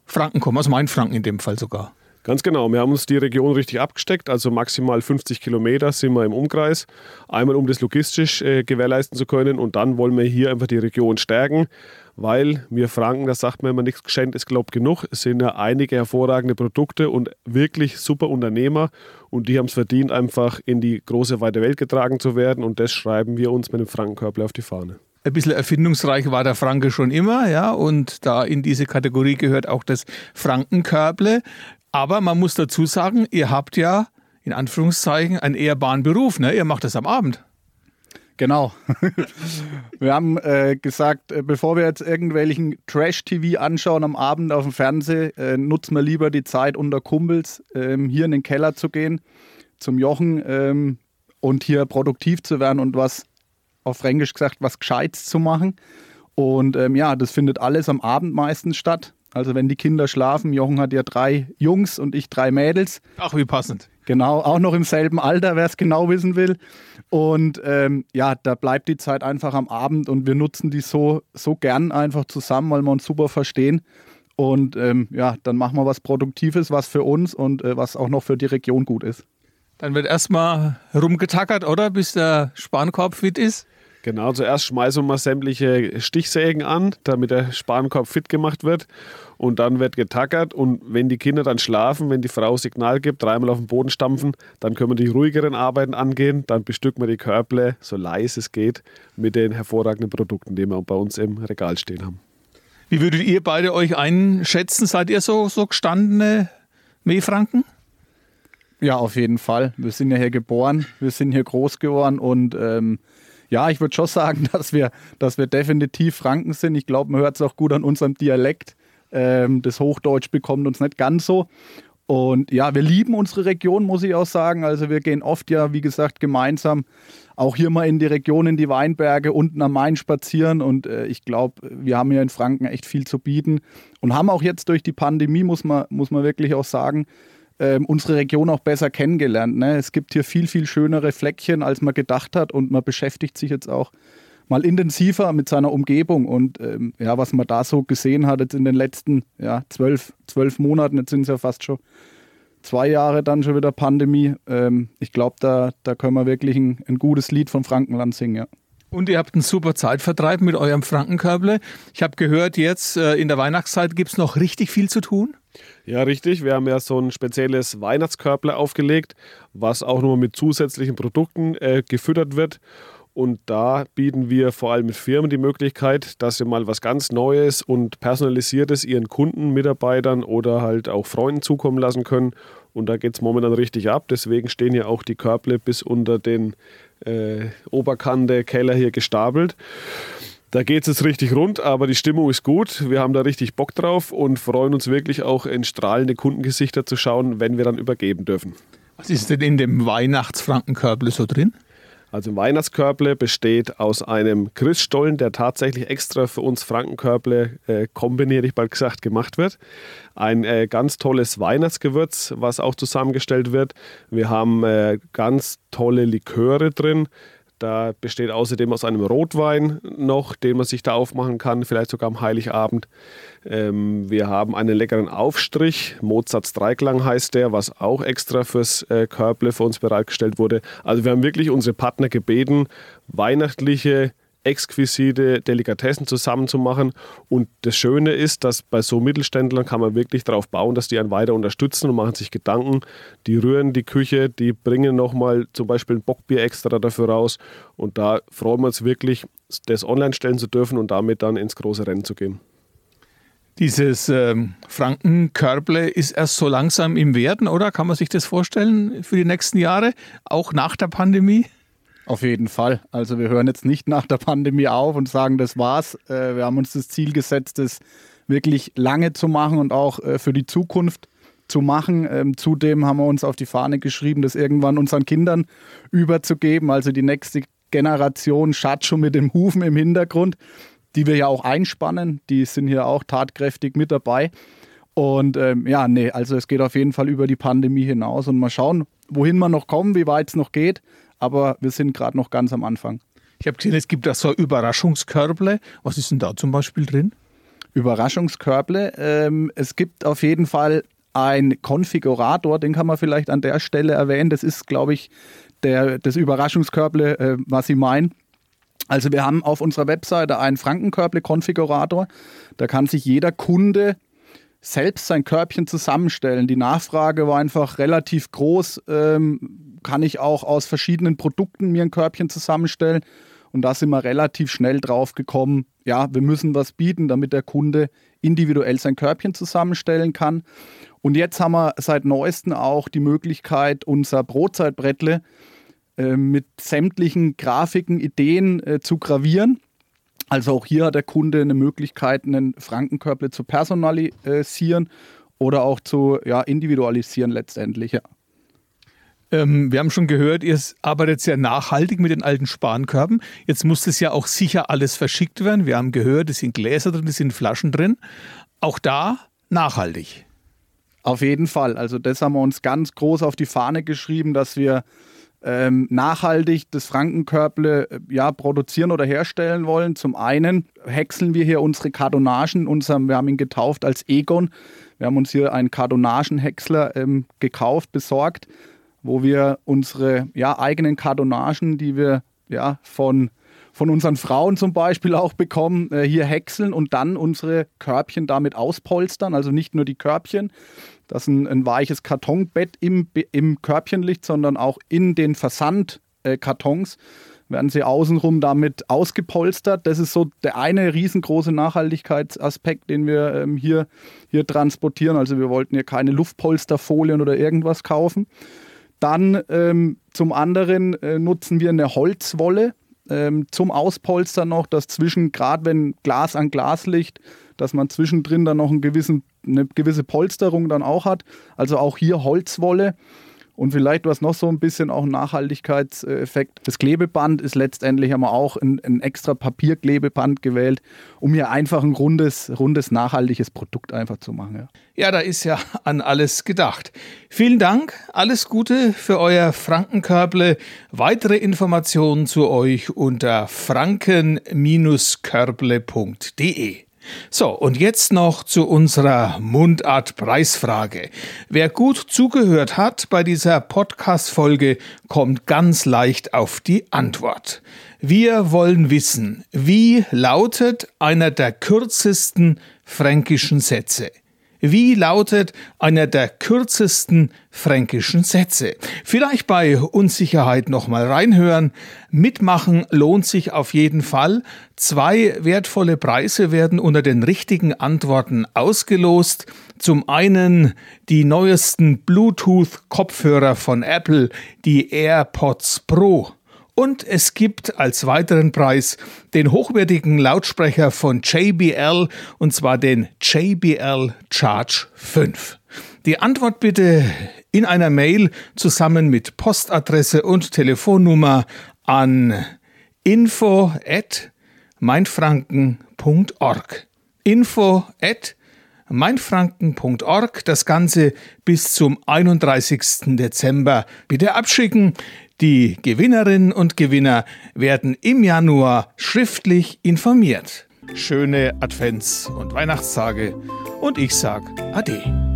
Franken kommen, aus Mainfranken in dem Fall sogar. Ganz genau. Wir haben uns die Region richtig abgesteckt, also maximal 50 Kilometer sind wir im Umkreis. Einmal, um das logistisch äh, gewährleisten zu können und dann wollen wir hier einfach die Region stärken, weil wir Franken, das sagt man immer, nichts geschenkt ist, glaubt genug. Es sind ja einige hervorragende Produkte und wirklich super Unternehmer und die haben es verdient, einfach in die große weite Welt getragen zu werden und das schreiben wir uns mit dem Frankenkörper auf die Fahne ein bisschen erfindungsreich war der Franke schon immer, ja, und da in diese Kategorie gehört auch das Frankenkörble. Aber man muss dazu sagen, ihr habt ja in Anführungszeichen einen ehrbaren Beruf, ne? Ihr macht das am Abend. Genau. wir haben äh, gesagt, äh, bevor wir jetzt irgendwelchen Trash-TV anschauen am Abend auf dem Fernseher, äh, nutzen wir lieber die Zeit unter Kumpels, ähm, hier in den Keller zu gehen, zum Jochen ähm, und hier produktiv zu werden und was, auf Fränkisch gesagt, was Gescheites zu machen. Und ähm, ja, das findet alles am Abend meistens statt. Also wenn die Kinder schlafen, Jochen hat ja drei Jungs und ich drei Mädels. Ach, wie passend. Genau, auch noch im selben Alter, wer es genau wissen will. Und ähm, ja, da bleibt die Zeit einfach am Abend und wir nutzen die so, so gern einfach zusammen, weil wir uns super verstehen. Und ähm, ja, dann machen wir was Produktives, was für uns und äh, was auch noch für die Region gut ist. Dann wird erstmal rumgetackert, oder? Bis der Spankorb fit ist. Genau, zuerst schmeißen wir mal sämtliche Stichsägen an, damit der Spankorb fit gemacht wird. Und dann wird getackert. Und wenn die Kinder dann schlafen, wenn die Frau Signal gibt, dreimal auf den Boden stampfen, dann können wir die ruhigeren Arbeiten angehen. Dann bestücken wir die Körble, so leise es geht, mit den hervorragenden Produkten, die wir bei uns im Regal stehen haben. Wie würdet ihr beide euch einschätzen? Seid ihr so, so gestandene Mehlfranken? Ja, auf jeden Fall. Wir sind ja hier geboren, wir sind hier groß geworden und ähm, ja, ich würde schon sagen, dass wir, dass wir definitiv Franken sind. Ich glaube, man hört es auch gut an unserem Dialekt. Ähm, das Hochdeutsch bekommt uns nicht ganz so. Und ja, wir lieben unsere Region, muss ich auch sagen. Also wir gehen oft ja, wie gesagt, gemeinsam auch hier mal in die Region, in die Weinberge, unten am Main spazieren. Und äh, ich glaube, wir haben hier in Franken echt viel zu bieten und haben auch jetzt durch die Pandemie, muss man, muss man wirklich auch sagen, ähm, unsere Region auch besser kennengelernt. Ne? Es gibt hier viel, viel schönere Fleckchen, als man gedacht hat und man beschäftigt sich jetzt auch mal intensiver mit seiner Umgebung und ähm, ja, was man da so gesehen hat jetzt in den letzten ja, zwölf, zwölf Monaten, jetzt sind es ja fast schon zwei Jahre dann schon wieder Pandemie. Ähm, ich glaube, da, da können wir wirklich ein, ein gutes Lied vom Frankenland singen, ja. Und ihr habt einen super Zeitvertreib mit eurem Frankenkörble. Ich habe gehört, jetzt äh, in der Weihnachtszeit gibt es noch richtig viel zu tun. Ja, richtig. Wir haben ja so ein spezielles Weihnachtskörble aufgelegt, was auch nur mit zusätzlichen Produkten äh, gefüttert wird. Und da bieten wir vor allem mit Firmen die Möglichkeit, dass sie mal was ganz Neues und Personalisiertes ihren Kunden, Mitarbeitern oder halt auch Freunden zukommen lassen können. Und da geht es momentan richtig ab. Deswegen stehen ja auch die Körble bis unter den äh, Oberkante Keller hier gestapelt. Da geht es jetzt richtig rund, aber die Stimmung ist gut. Wir haben da richtig Bock drauf und freuen uns wirklich auch in strahlende Kundengesichter zu schauen, wenn wir dann übergeben dürfen. Was ist denn in dem Weihnachtsfrankenkörble so drin? Also ein Weihnachtskörble besteht aus einem Christstollen, der tatsächlich extra für uns Frankenkörble äh, kombiniert, ich bald gesagt, gemacht wird. Ein äh, ganz tolles Weihnachtsgewürz, was auch zusammengestellt wird. Wir haben äh, ganz tolle Liköre drin Da besteht außerdem aus einem Rotwein noch, den man sich da aufmachen kann, vielleicht sogar am Heiligabend. Ähm, wir haben einen leckeren Aufstrich, Mozarts Dreiklang heißt der, was auch extra fürs äh, Körble für uns bereitgestellt wurde. Also wir haben wirklich unsere Partner gebeten, weihnachtliche exquisite Delikatessen zusammenzumachen. Und das Schöne ist, dass bei so Mittelständlern kann man wirklich darauf bauen, dass die einen weiter unterstützen und machen sich Gedanken. Die rühren die Küche, die bringen nochmal zum Beispiel ein Bockbier extra dafür raus. Und da freuen wir uns wirklich, das online stellen zu dürfen und damit dann ins große Rennen zu gehen. Dieses ähm, Frankenkörble ist erst so langsam im Werden, oder? Kann man sich das vorstellen für die nächsten Jahre, auch nach der Pandemie? Auf jeden Fall. Also wir hören jetzt nicht nach der Pandemie auf und sagen, das war's. Äh, wir haben uns das Ziel gesetzt, das wirklich lange zu machen und auch äh, für die Zukunft zu machen. Ähm, zudem haben wir uns auf die Fahne geschrieben, das irgendwann unseren Kindern überzugeben. Also die nächste Generation schaut schon mit dem Hufen im Hintergrund, die wir ja auch einspannen. Die sind hier auch tatkräftig mit dabei. Und ähm, ja, nee, also es geht auf jeden Fall über die Pandemie hinaus und mal schauen, wohin wir noch kommen, wie weit es noch geht aber wir sind gerade noch ganz am Anfang. Ich habe gesehen, es gibt da so Überraschungskörble. Was ist denn da zum Beispiel drin? Überraschungskörble. Ähm, es gibt auf jeden Fall einen Konfigurator, den kann man vielleicht an der Stelle erwähnen. Das ist, glaube ich, der, das Überraschungskörble, äh, was Sie meinen. Also wir haben auf unserer Webseite einen Frankenkörble-Konfigurator. Da kann sich jeder Kunde selbst sein Körbchen zusammenstellen. Die Nachfrage war einfach relativ groß. Ähm, kann ich auch aus verschiedenen Produkten mir ein Körbchen zusammenstellen? Und da sind wir relativ schnell drauf gekommen, ja, wir müssen was bieten, damit der Kunde individuell sein Körbchen zusammenstellen kann. Und jetzt haben wir seit neuestem auch die Möglichkeit, unser Brotzeitbrettle äh, mit sämtlichen Grafiken, Ideen äh, zu gravieren. Also auch hier hat der Kunde eine Möglichkeit, einen Frankenkörble zu personalisieren oder auch zu ja, individualisieren letztendlich. Ja. Ähm, wir haben schon gehört, ihr arbeitet sehr nachhaltig mit den alten Spankörben. Jetzt muss das ja auch sicher alles verschickt werden. Wir haben gehört, es sind Gläser drin, es sind Flaschen drin. Auch da nachhaltig. Auf jeden Fall. Also das haben wir uns ganz groß auf die Fahne geschrieben, dass wir ähm, nachhaltig das Frankenkörble äh, ja, produzieren oder herstellen wollen. Zum einen häckseln wir hier unsere Kardonagen. Unserem, wir haben ihn getauft als Egon. Wir haben uns hier einen Kardonagenhäcksler ähm, gekauft, besorgt, wo wir unsere ja, eigenen Kardonagen, die wir ja, von, von unseren Frauen zum Beispiel auch bekommen, äh, hier häckseln und dann unsere Körbchen damit auspolstern. Also nicht nur die Körbchen, dass ein, ein weiches Kartonbett im, im Körbchen liegt, sondern auch in den Versandkartons werden sie außenrum damit ausgepolstert. Das ist so der eine riesengroße Nachhaltigkeitsaspekt, den wir ähm, hier, hier transportieren. Also wir wollten hier keine Luftpolsterfolien oder irgendwas kaufen. Dann ähm, zum anderen äh, nutzen wir eine Holzwolle ähm, zum Auspolstern noch, dass zwischen, gerade wenn Glas an Glas liegt, dass man zwischendrin dann noch einen gewissen, eine gewisse Polsterung dann auch hat. Also auch hier Holzwolle. Und vielleicht was noch so ein bisschen auch ein Nachhaltigkeitseffekt. Das Klebeband ist letztendlich haben wir auch ein, ein, extra Papierklebeband gewählt, um hier einfach ein rundes, rundes, nachhaltiges Produkt einfach zu machen. Ja. ja, da ist ja an alles gedacht. Vielen Dank, alles Gute für euer Frankenkörble. Weitere Informationen zu euch unter franken-körble.de. So, und jetzt noch zu unserer Mundart-Preisfrage. Wer gut zugehört hat bei dieser Podcast-Folge, kommt ganz leicht auf die Antwort. Wir wollen wissen, wie lautet einer der kürzesten fränkischen Sätze? Wie lautet einer der kürzesten fränkischen Sätze? Vielleicht bei Unsicherheit nochmal reinhören. Mitmachen lohnt sich auf jeden Fall. Zwei wertvolle Preise werden unter den richtigen Antworten ausgelost. Zum einen die neuesten Bluetooth-Kopfhörer von Apple, die AirPods Pro. Und es gibt als weiteren Preis den hochwertigen Lautsprecher von JBL, und zwar den JBL Charge 5. Die Antwort bitte in einer Mail zusammen mit Postadresse und Telefonnummer an info at meinfranken.org. Info at meinfranken.org. Das Ganze bis zum 31. Dezember. Bitte abschicken. Die Gewinnerinnen und Gewinner werden im Januar schriftlich informiert. Schöne Advents- und Weihnachtstage und ich sag Ade.